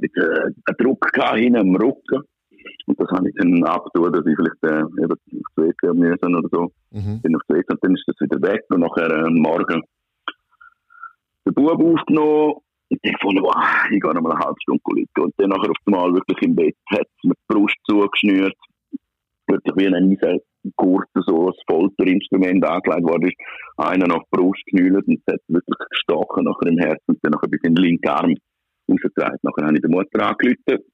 einen Druck gehabt hinten am Rücken. Und das habe ich dann abgetan, dass ich vielleicht äh, eben aufs WC müssen oder so. Mhm. Bin aufs WC und dann ist das wieder weg. Und nachher äh, am Morgen den Bub aufgenommen. Und ich gefunden, wow, ich gehe noch mal eine halbe Stunde liegen. Und dann nachher auf einmal wirklich im Bett hat es mir die Brust zugeschnürt. Wirklich wie ein Eisengurt, so ein Folterinstrument angelegt worden ist. Einer auf die Brust geknüllt und es hat wirklich gestochen nachher im Herzen und dann nachher bis in den linken Arm rausgetragen. Nachher habe ich die Mutter angerufen.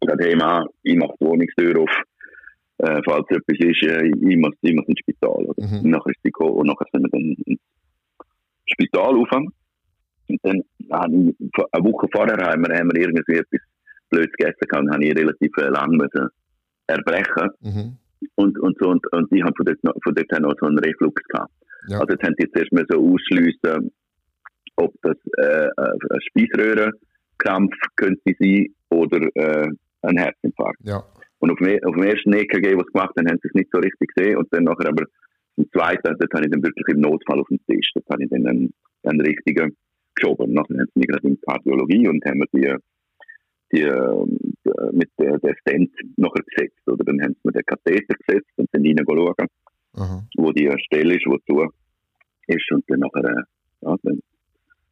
Gesagt, hey Mann, ich mache die Wohnungstür auf. Äh, falls etwas ist, äh, ich, muss, ich muss ins Spital. Oder? Mhm. Und nachher ist sie gekommen und nachher sind wir dann ins Spital rauf. Und dann habe ich, eine Woche vorher haben wir, haben wir irgendwie etwas Blödes gegessen gehabt und habe ich relativ äh, lang müssen erbrechen. Mhm. Und, und so, und, und ich habe von dort, noch, von dort her noch so einen Reflux gehabt. Ja. Also jetzt haben sie jetzt erstmal so ausschliessen, ob das äh, ein Speiseröhrenkrampf könnte sein oder äh, ein Herzinfarkt. ja. Und auf, dem- auf dem ersten EKG, was gemacht haben, haben sie es nicht so richtig gesehen. Und dann nachher aber im zweiten, dort habe ich dann wirklich im Notfall auf dem Tisch, dort habe ich dann einen, einen richtigen geschoben. Nachher haben sie mich gerade in die Kardiologie und haben mir die, die, ähm, die mit der, der Stent nachher gesetzt. Oder dann haben sie mir den Katheter gesetzt und sind reingeschaut, wo die Stelle ist, wo zu ist. Und dann nachher, äh, ja, dann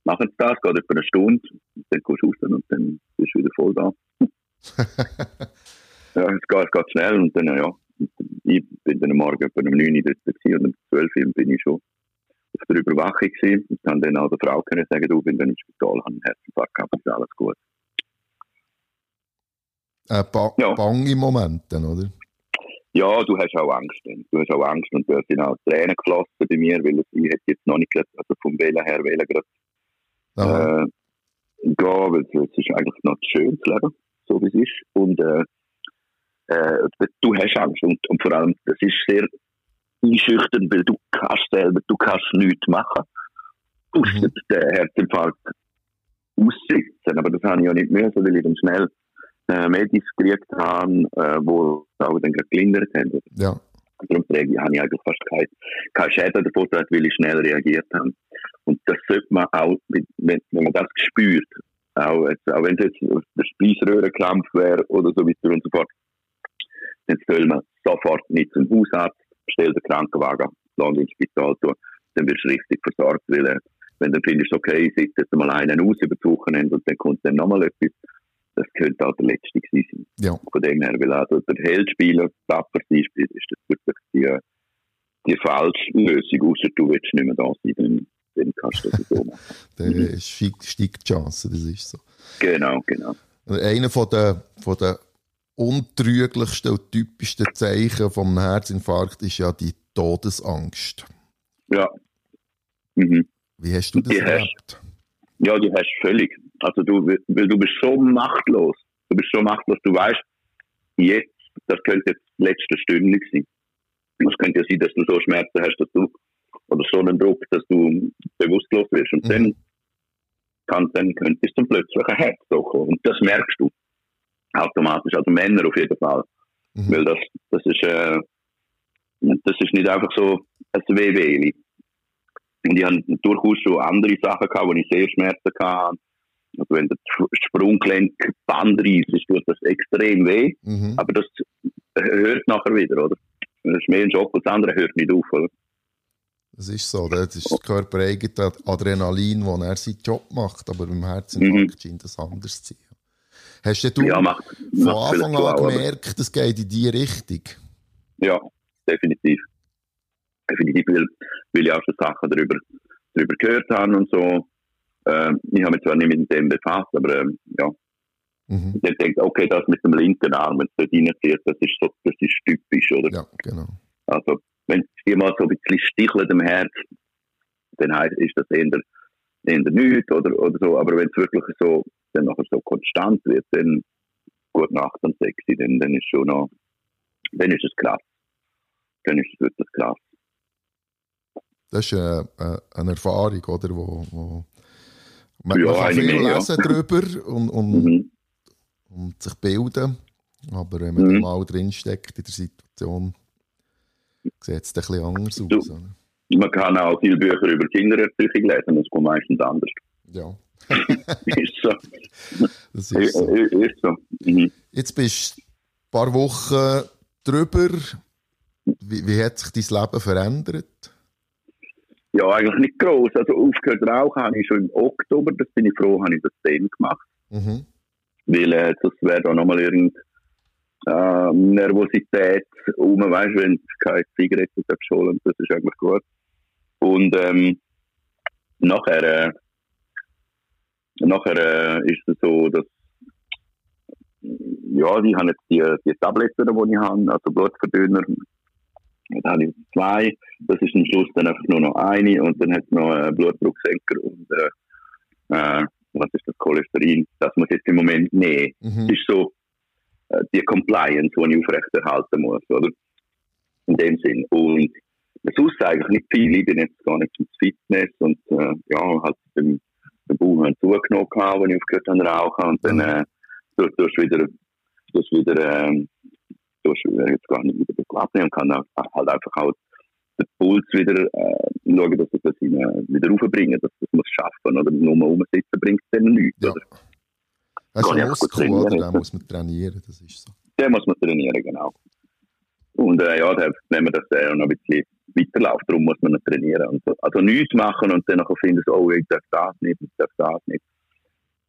machen sie das, geht etwa eine Stunde, dann kommst du raus und dann bist du wieder voll da. Ja, es geht, es geht schnell und dann, ja, ich bin dann am Morgen etwa um 9 Uhr dort gewesen und um 12 Uhr bin ich schon auf der Überwachung gewesen. Ich kann dann auch der Frau können sagen, du, bin dann im Spital, habe einen Herzinfarkt gehabt, ist alles gut. Äh, ba ja. bange Momente, oder? Ja, du hast auch Angst. Du hast auch Angst und da sind auch Tränen geflossen bei mir, weil ich jetzt noch nicht, also vom Wählen her wählen gerade, äh, gehen, weil es ist eigentlich noch schön zu leben, so wie es ist. Und äh, äh, du hast Angst und, und vor allem, das ist sehr einschüchternd, weil du kannst selber, du kannst nichts machen. Außer mhm. den Herzinfarkt aussitzen. Aber das habe ich ja nicht müssen, weil ich dann schnell äh, Medis gekriegt habe, äh, wo auch dann gerade gelindert haben. Ja. Darum habe ich eigentlich fast keinen kein Schäden davon, weil ich schnell reagiert habe. Und das sollte man auch, wenn, wenn man das spürt, auch, jetzt, auch wenn es jetzt der Speiseröhrenkrampf wäre oder so weiter und so fort, dann soll man sofort nicht zum Hausarzt, bestell den Krankenwagen, lass ins Spital tun, dann wirst du richtig versorgt, weil äh, wenn du findest, okay, ich sitze jetzt mal einen aus über das Wochenende und dann kommt dann nochmal etwas, das könnte auch der letzte sein. Ja. Von dem her, weil auch der Heldspieler, tapfer sein spielt, ist das wirklich die, die falsche Lösung, außer du willst nicht mehr da sein, dann, dann kannst du das so machen. dann mhm. steigt die Chance, das ist so. Genau, genau. Einer von den, von den untrüglichsten und typischsten Zeichen vom Herzinfarkt ist ja die Todesangst. Ja. Mhm. Wie hast du das die erlebt? Hast, ja, die hast du völlig. Also du, weil du bist so machtlos. Du bist so machtlos. Du weißt, jetzt, das könnte jetzt das letzte Stündchen sein. Es könnte ja sein, dass du so Schmerzen hast, dass du, oder so einen Druck, dass du bewusstlos wirst. Und mhm. dann, kann, dann könnte es dann plötzlich ein Herz kommen. Und das merkst du automatisch. Also Männer auf jeden Fall. Mhm. Weil das, das ist, äh, das ist nicht einfach so ein WW. Und ich habe durchaus schon andere Sachen gehabt, wo ich sehr Schmerzen hatte. Also wenn der Sprunggelenk Band reißt, tut das extrem weh. Mhm. Aber das hört nachher wieder, oder? Das ist mehr ein Schock, das andere hört nicht auf, oder? Das ist so, das ist das körpereigene Adrenalin, wo er seinen Job macht, aber beim Herzinfarkt mhm. scheint das anders zu sein. Hast du ja, macht, von macht Anfang an gemerkt, es geht in die Richtung? Ja, definitiv. Definitiv, weil, weil ich auch schon Sachen darüber, darüber gehört habe und so. Äh, ich habe mich zwar nicht mit dem befasst, aber äh, ja. Mhm. Ich denke, okay, das mit dem linken Arm, wenn es dort reinzieht, das ist, so, das ist typisch, oder? Ja, genau. Also, wenn es mal so ein bisschen stichelt im Herz, dann heißt, ist das eher, eher nichts oder, oder so. Aber wenn es wirklich so, dann nachher so konstant wird, dann gut Nacht und sexy, dann, dann ist schon noch, dann ist es krass. Dann ist es wirklich krass. Das ist äh, äh, eine Erfahrung, oder? Wo, wo man, ja, man kann viel mehr, lesen ja. darüber und, und, mhm. und, sich bilden. Aber wenn man mhm. mal drinsteckt in der Situation, sieht es ein bisschen anders aus. Du, man kann auch viele Bücher über Kindererziehung lesen, das kommt meistens anders. Ja. ist so. Das ist so. Ist so. Mhm. Jetzt bist du ein paar Wochen drüber. Wie, wie hat sich dein Leben verändert? Ja, eigentlich nicht groß. Also aufgehört rauchen habe ich schon im Oktober. Das bin ich froh, habe ich das dann gemacht. Mhm. Weil äh, das wäre da nochmal irgendeine äh, Nervosität um, weißt du, wenn du keine Zigaretten holen das ist eigentlich gut. Und ähm, nachher, äh, nachher äh, ist es so, dass ja, ich habe jetzt die, die Tabletten, die ich habe, also Blutverdünner, da habe ich zwei. Das ist am Schluss dann einfach nur noch eine und dann hat es noch einen Blutdrucksenker und äh, äh, was ist das Cholesterin? Das muss jetzt im Moment nehmen. Mhm. Das ist so äh, die Compliance, die ich aufrechterhalten muss, oder? In dem Sinn. Und sonst eigentlich nicht viel. Ich bin jetzt gar nicht ins Fitness und äh, ja, halt den, den Bauch zugenommen, als ich aufgehört habe rauchen und dann äh, du, du wieder, du wieder ähm, du jetzt gar nicht wieder beklappen und kann halt einfach auch den Puls wieder äh, schauen, dass ich das in, wieder raufbringen, dass das muss schaffen oder nur mal rumsitzen bringt dann nichts. Ja. Oder? Das ist ein Muskel, oder? Den muss man trainieren, das ist so. Den muss man trainieren, genau. Und äh, ja, wenn man das äh, noch ein bisschen weiterläuft, darum muss man noch trainieren. Und so. Also nichts machen und dann finden, so, oh, ich darf das nicht, ich darf das nicht,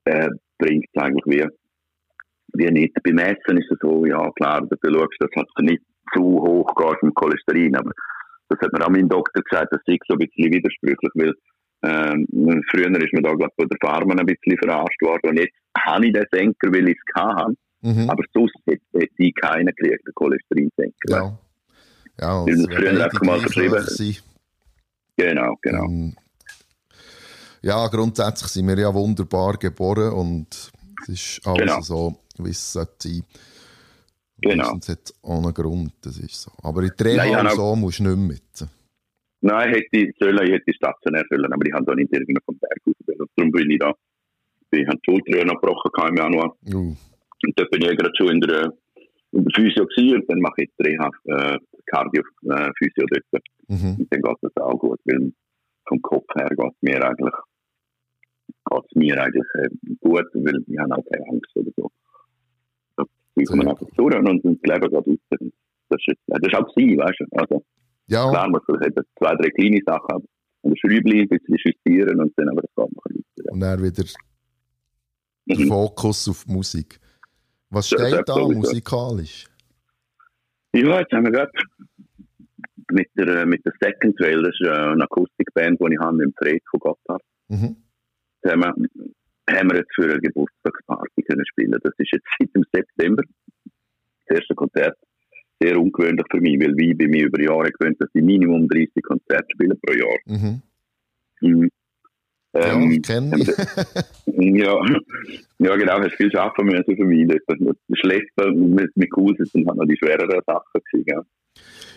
äh, bringt es eigentlich wie wie nicht. Beim Essen ist es so, ja klar, dass du schaust, dass du nicht zu hoch gehst im Cholesterin, aber das hat mir auch mein Doktor gesagt, das sei so ein bisschen widersprüchlich, weil ähm, früher ist man da, glaube ich, bei der Farmen ein bisschen verarscht worden und jetzt habe ich den Senker, weil ich es hatte. Mhm. Aber sonst hätte, hätte ich keinen gekriegt, den Cholesterinsenker. Ja. Ja, das früher einfach mal verschrieben. Genau, genau. Um, ja, grundsätzlich sind wir ja wunderbar geboren und es ist alles genau. so, wie es sollte sein. Genau. Es hat auch einen Grund, das ist so. Aber in der Reha Nein, so musst du nicht mit. Nein, hätte ich sollen, ich hätte stationär sollen, aber ich habe da nicht irgendwo vom Berg raus. Darum bin ich da. Ich habe die Schulter gebrochen im Januar. Uh. Und da bin ich gerade schon in der, in der Physio gewesen, und dann mache ich die Reha, äh, Cardio-Physio äh, dort. Mhm. Und dann geht das auch gut, weil vom Kopf her geht es mir eigentlich, geht's mir eigentlich äh, gut, weil ich habe auch keine Angst oder so. Kommt man einfach durch und das Leben geht weiter. Das ist, das ist auch sie, weißt du. Also, ja. Klar, man vielleicht zwei, drei kleine Sachen haben. Und ein Schräubchen ein bisschen justieren und dann aber das geht man weiter. Und dann wieder der mhm. Fokus auf die Musik. Was steht da sowieso. musikalisch? Ja, jetzt haben wir gerade mit der, mit der Second Trail, das ist eine Akustikband, die ich habe mit dem Fred von Gotthard. Mhm. Haben wir, haben jetzt für eine Geburtstagsparty können spielen. Das ist jetzt seit dem September. Das erste Konzert sehr ungewöhnlich für mich, weil wie bei mir über Jahre gewöhnt, dass ich Minimum 30 Konzerte spiele pro Jahr. Mhm. Mhm. Ähm, ja, kenne ich. ja, ja, genau, hast viel schaffen müssen für mich. Das Schlechte mit, mit cool sind halt noch die schwereren Sachen gewesen, ja.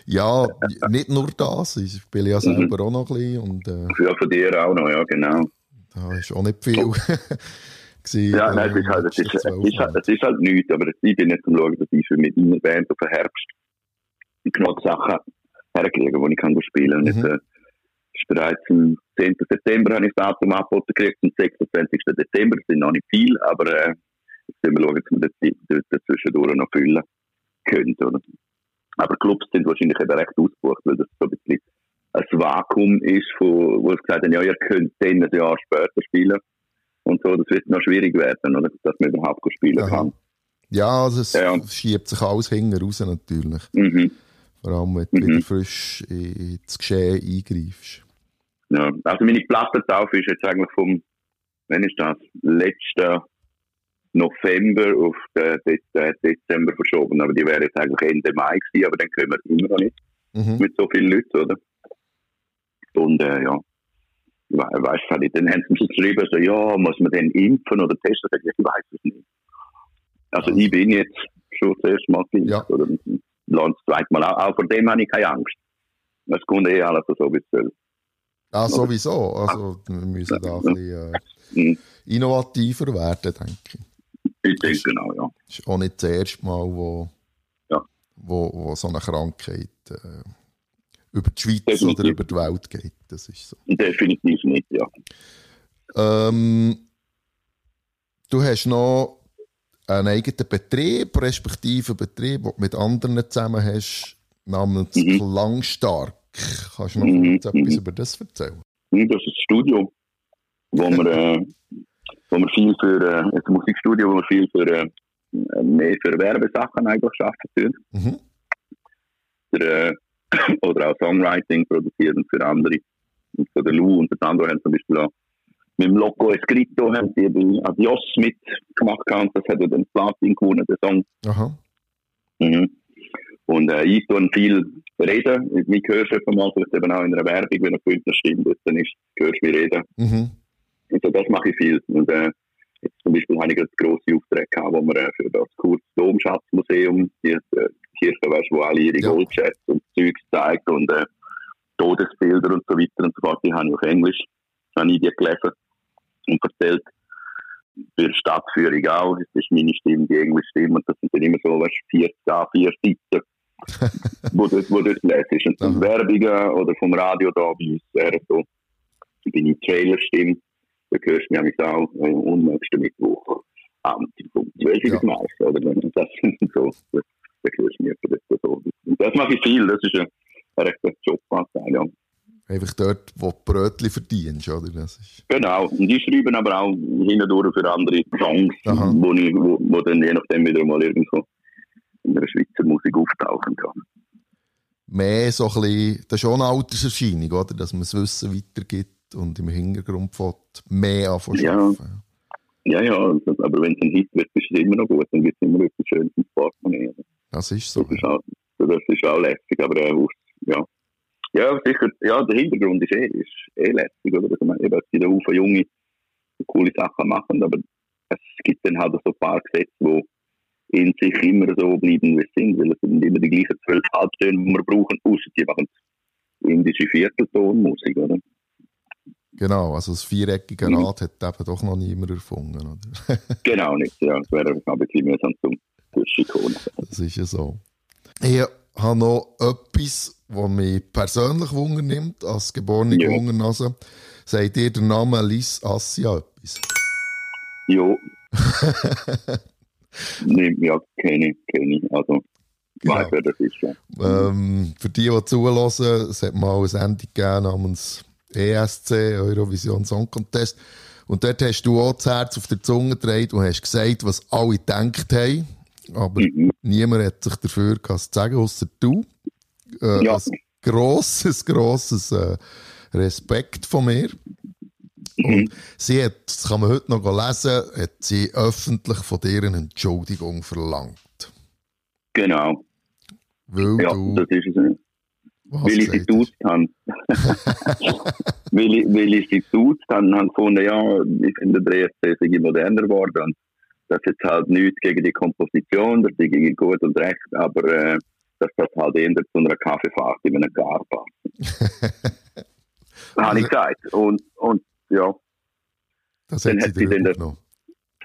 Ja, nicht nur das, ich spiele ja mhm. selber mhm. auch noch ein bisschen. Und, äh, ja, von dir auch noch, ja, genau. Da ist auch nicht viel. gewesen, ja, nein, es ist halt, es ist, es ist, halt, es ist halt nichts, aber ich bin nicht zum Schauen, dass ich für mit meiner Band auf den Herbst genug Sachen herkriege, die ich kann spielen kann. Mhm. Jetzt, äh, ist bereits am 10. September habe ich das Datum angeboten gekriegt, am 26. Dezember, das sind noch nicht viel, aber äh, jetzt müssen wir schauen, dass wir die Zeit dazwischendurch noch füllen können. Oder? Aber Clubs sind wahrscheinlich eben recht ausgebucht, weil das so ein bisschen ein Vakuum ist, wo, wo es gesagt haben, ja, ihr könnt dann ein Jahr später spielen und so, das wird noch schwierig werden, oder? dass man überhaupt spielen Aha. kann. Ja, also es ja. schiebt sich alles hinten raus natürlich. Mhm. Vor allem, wenn du mhm. wieder frisch ins Geschehen eingreifst. Ja, also meine Plattentaufe ist jetzt eigentlich vom, wann ist das? Letzten November auf den Dezember verschoben. Aber die wäre jetzt eigentlich Ende Mai gewesen, aber dann können wir immer noch nicht. Mhm. Mit so vielen Leuten, oder? Und äh, ja, weißt du nicht. Dann haben sie mir geschrieben, so, ja, muss man den impfen oder testen? Ich weiß es nicht. Also, also. ich bin jetzt schon das erste Mal geimpft, ja. oder? Das zweite Mal auch. Auch vor dem habe ich keine Angst. Es kommt eh alles so, wie es soll. Ah, sowieso. Also, wir müssen da ein bisschen äh, mhm. innovativer werden, denke ich. Ich denke genau, ja. Das ist auch nicht das erste Mal, wo, ja. wo, wo so eine Krankheit äh, über die Schweiz Definitiv. oder über die Welt geht. Das ist so. Definitiv nicht, ja. Ähm, du hast noch einen eigenen Betrieb, respektive einen Betrieb, den du mit anderen zusammen hast, namens mhm. Klangstark. Kannst du noch mhm. etwas mhm. über das erzählen? Mhm, das ist ein Studio, wo wir, äh, wo wir viel für, äh, ein Musikstudio, wo wir viel für, äh, mehr für Werbesachen eigentlich arbeiten. Mhm. Der, äh, oder auch Songwriting produzieren für andere. Und so der Lou und der Sandro haben zum Beispiel auch mit dem Loco Escrito haben die bei Adios mitgemacht und das hat den Platin gewonnen, der Song. Aha. Mhm. Und äh, ich tue viel reden. Mich hörst du mal, vielleicht eben auch in einer Werbung, wenn ein Künstler stimmt, dann ist, hörst du mich reden. Mhm. Und so, das mache ich viel. Und äh, jetzt zum Beispiel habe ich gerade grosse Aufträge gehabt, wo wir äh, für das Kurz Domschatzmuseum, die äh, Kirche, weißt, wo alle ihre ja. Goldschätze und Zeugs zeigen und äh, Todesbilder und so weiter und so fort, die habe ich auf Englisch, habe ich die gelesen und erzählt. Für die Stadtführung auch, das ist meine Stimme, die englische Stimme und das sind dann immer so, weißt, vier, vier Seiten, wo du, wo du lesest. Und von Werbungen oder vom Radio da bei uns wäre so, bin ich Trailerstimme, da hörst du mich auch äh, nächsten Mittwoch am um 12 Uhr ja. oder das sind so Verkehrsmieter. So. Das mache ich viel, das ist ein, ein rechter Jobanteil, ja. Einfach dort, wo du Brötchen verdienst, oder? Das ist... Genau, und die schreiben aber auch hindurch für andere Songs, wo, ich, wo, wo dann je nachdem wieder mal irgendwo in der Schweizer Musik auftauchen kann. mehr so ein bisschen, das ist schon eine Alterserscheinung, oder? Dass man das Wissen weitergibt und im Hintergrund mehr anfangen ja. Ja, ja, aber wenn es ein Hit wird, ist es immer noch gut, dann gibt es immer etwas Schönes ins Portemonnaie. Das ist so. Das ist auch, das ist auch lässig, aber äh, ja. Ja, sicher, ja, der Hintergrund ist eh, ist eh lässig, oder? Also, eben, es gibt Haufen Junge, coole Sachen machen, aber es gibt dann halt so ein paar Gesetze, die in sich immer so bleiben, wie sie sind, weil es sind immer die gleichen zwölf Halbtöne, die wir brauchen, außer die machen indische Vierteltonmusik, oder? Genau, also das viereckige mhm. Rad hat eben doch noch niemand erfunden, oder? genau, nicht, ja, das wäre ein bisschen mühsam zum Durchkommen. Das ist ja so. Ich habe noch etwas, was mich persönlich wundernimmt, als geborene ja. Wungernase. Sagt ihr der Name Liz Assia etwas? Ja. nee, ja, kenne ich, kenne ich. Also, genau. weiß, wer das ist. Ja. Ähm, für die, die zulassen, es hat mal eine Sendung gegeben namens ESC, Eurovision Song Contest. Und dort hast du auch das Herz auf der Zunge gedreht und hast gesagt, was alle gedacht haben. Aber mhm. niemand hat sich dafür zu sagen, außer du. Äh, ja. Ein grosses, grosses äh, Respekt von mir. Mhm. Und sie hat, das kann man heute noch lesen, hat sie öffentlich von dir eine Entschuldigung verlangt. Genau. Weil ja, du, das ist es. Weil ich sie geduzt habe. weil, ich, weil ich sie geduzt habe, habe gefunden, ja, ich finde der ESC sei moderner geworden. Und das ist jetzt halt nichts gegen die Komposition, das ist gegen gut und recht, aber äh, dass das halt eher zu einer Kaffeefahrt in einem Gar passt. habe ich gesagt. Und, und ja. Das dann hat sie dann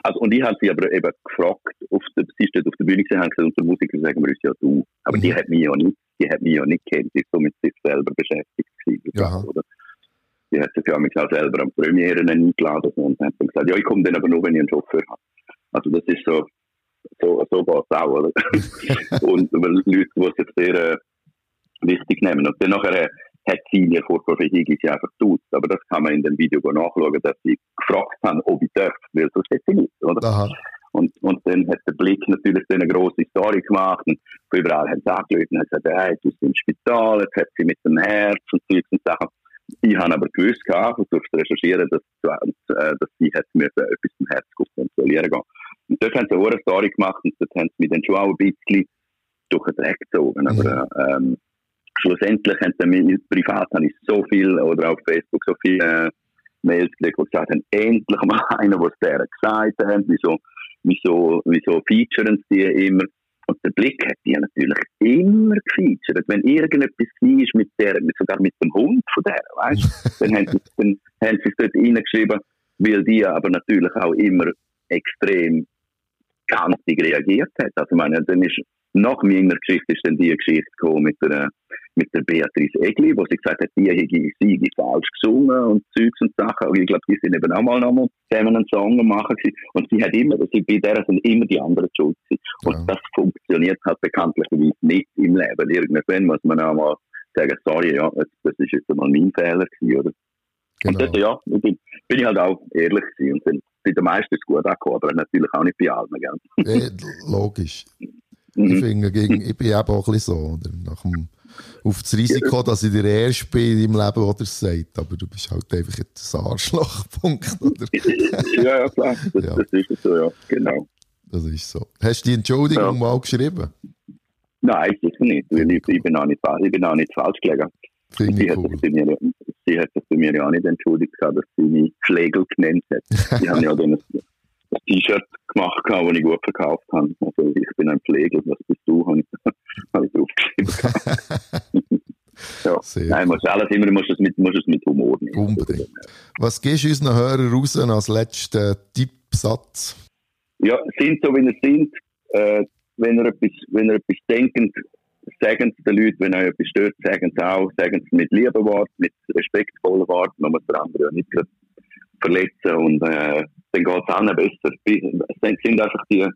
also, und ich habe sie aber eben gefragt, auf der, sie steht auf der Bühne gesehen, haben gesagt, unsere Musiker sagen wir uns ja du. Aber mhm. die hat mich ja nicht, die hat mich ja nicht kennt, die ist so mit sich selber beschäftigt gewesen, oder? Die hat sich ja mich auch selber am Premieren eingeladen und hat dann gesagt, ja, ich komme dann aber nur, wenn ich einen Chauffeur habe. Also das ist so, so, so geht es auch, oder? und weil Leute, die es jetzt sehr äh, wichtig nehmen. Und dann nachher äh, hat sie mir vor Higgi sie einfach tut. Aber das kann man in dem Video nachschauen, dass sie gefragt haben, ob ich darf, weil so steht sie nicht, oder? Aha. Und, und dann hat der Blick natürlich so eine grosse Story gemacht und von überall haben sie angelötet und gesagt, hey, du bist im Spital, jetzt hat sie mit dem Herz und und Sachen. Ich habe aber gewusst, gehabt, und durfte recherchieren, dass, äh, dass sie hat mir etwas zum Herz kontrollieren gehen. Und dort haben sie auch eine Story gemacht und dort haben sie mich dann schon auch ein bisschen durch den Dreck gezogen. Aber, mhm. ähm, schlussendlich haben sie mir privat habe ich so viel oder auf Facebook so viele äh, Mails gekriegt, die gesagt haben, endlich mal einer, der es deren gesagt hat, wieso, wieso, wieso featuren sie die immer. Und der Blick hat die natürlich immer gefeatured. Wenn irgendetwas war mit der, sogar mit dem Hund von der, weißt dann, haben sie, dann haben sie es dort reingeschrieben, weil die aber natürlich auch immer extrem kantig reagiert hat. Also, ich meine, dann ist nach meiner Geschichte ist dann die Geschichte gekommen mit der, mit der Beatrice Egli, wo sie gesagt hat, die hätte sie falsch gesungen und Zeugs und Sachen. Aber ich glaube, die sind eben auch mal nochmal zusammen einen Song machen. Und sie hat immer, sie, bei der sind immer die anderen schuld gewesen. Und ja. das funktioniert halt bekanntlicherweise nicht im Leben. Irgendwann muss man auch mal sagen, sorry, ja, das ist jetzt mal mein Fehler gewesen, oder? Genau. Und das, ja, bin, bin ich halt auch ehrlich gewesen. Und dann bei den meisten ist gut angekommen, aber natürlich auch nicht bei allen, gell? Ja, logisch. Mhm. Ich finde, gegen, ich bin eben auch ein bisschen so, oder? Nach dem, auf das Risiko, dass ich der Erste bin im Leben, der es sagt. Aber du bist halt einfach jetzt ein Arschlochpunkt, oder? ja, ja, klar. Das, ja. das ist so, ja. Genau. Das ist so. Hast du die Entschuldigung ja. mal geschrieben? Nein, sicher nicht. Weil ich, ich, bin auch nicht, ich bin auch nicht falsch gelegen. Finde sie, cool. mir, sie hat sich bei mir ja auch nicht entschuldigt, dass sie mich Schlegel genannt hat. Die haben ja dann ein T-Shirt gemacht, das ich gut verkauft habe. Also ich bin ein Pfleger, was bist du, habe ich, habe ich draufgeschrieben. ja. Sehr Nein, muss alles immer muss es mit, muss es mit Humor nehmen. Unbedingt. Was gehst du unseren Hörern raus als letzten Tippsatz? Ja, sind so, wie sie sind. Äh, wenn ihr etwas, wenn ihr etwas denkt, sagen es den Leuten, wenn euch etwas stört, sagen sie auch, sagen sie mit lieben Worten, mit respektvollen Worten, man muss der andere ja nicht verletzen und äh, dann geht es allen besser. Es sind einfach die,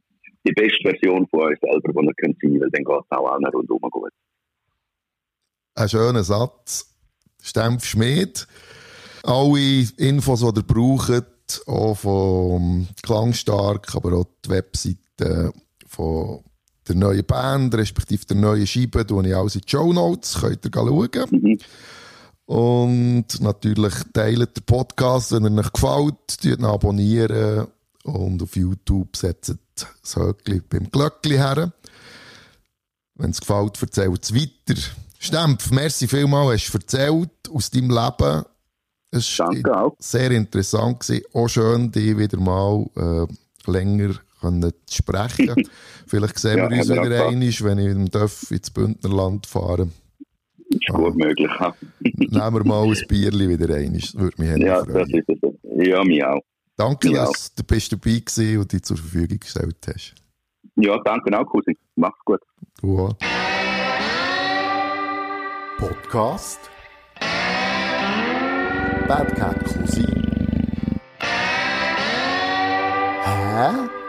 die beste Version von euch selber, die ihr könnt sein, weil dann geht es auch allen rundum gut. Ein schöner Satz. Stempf Schmied. Alle Infos, die ihr braucht, auch vom Klangstark, aber auch die Webseite von der neuen Band, respektive der neuen Scheibe, tue ich alles in die Show Notes, könnt ihr schauen. Mhm. Und natürlich teilt den Podcast, wenn er euch gefällt, abonnieren und auf YouTube setzt das Höckli beim Glöckli her. Wenn es gefällt, erzählt es weiter. Stempf, merci vielmals, hast du erzählt aus deinem Leben. Es Danke war auch. sehr interessant. Gewesen. Auch schön, dich wieder mal äh, länger können zu sprechen. Vielleicht sehen Ja, wir uns wieder einmal, wenn ich im Dörf ins Bündnerland fahre. Ist gut möglich. Nehmen wir mal ein Bierli wieder ein. Das würde mich Ja, ja, das freuen. ist es. Ja, mich auch. Danke, Ja. dass du bist dabei gewesen und dich zur Verfügung gestellt hast. Ja, danke auch, Cousin. Mach's gut. Du auch. Podcast Bad Cat Cousin. Hä?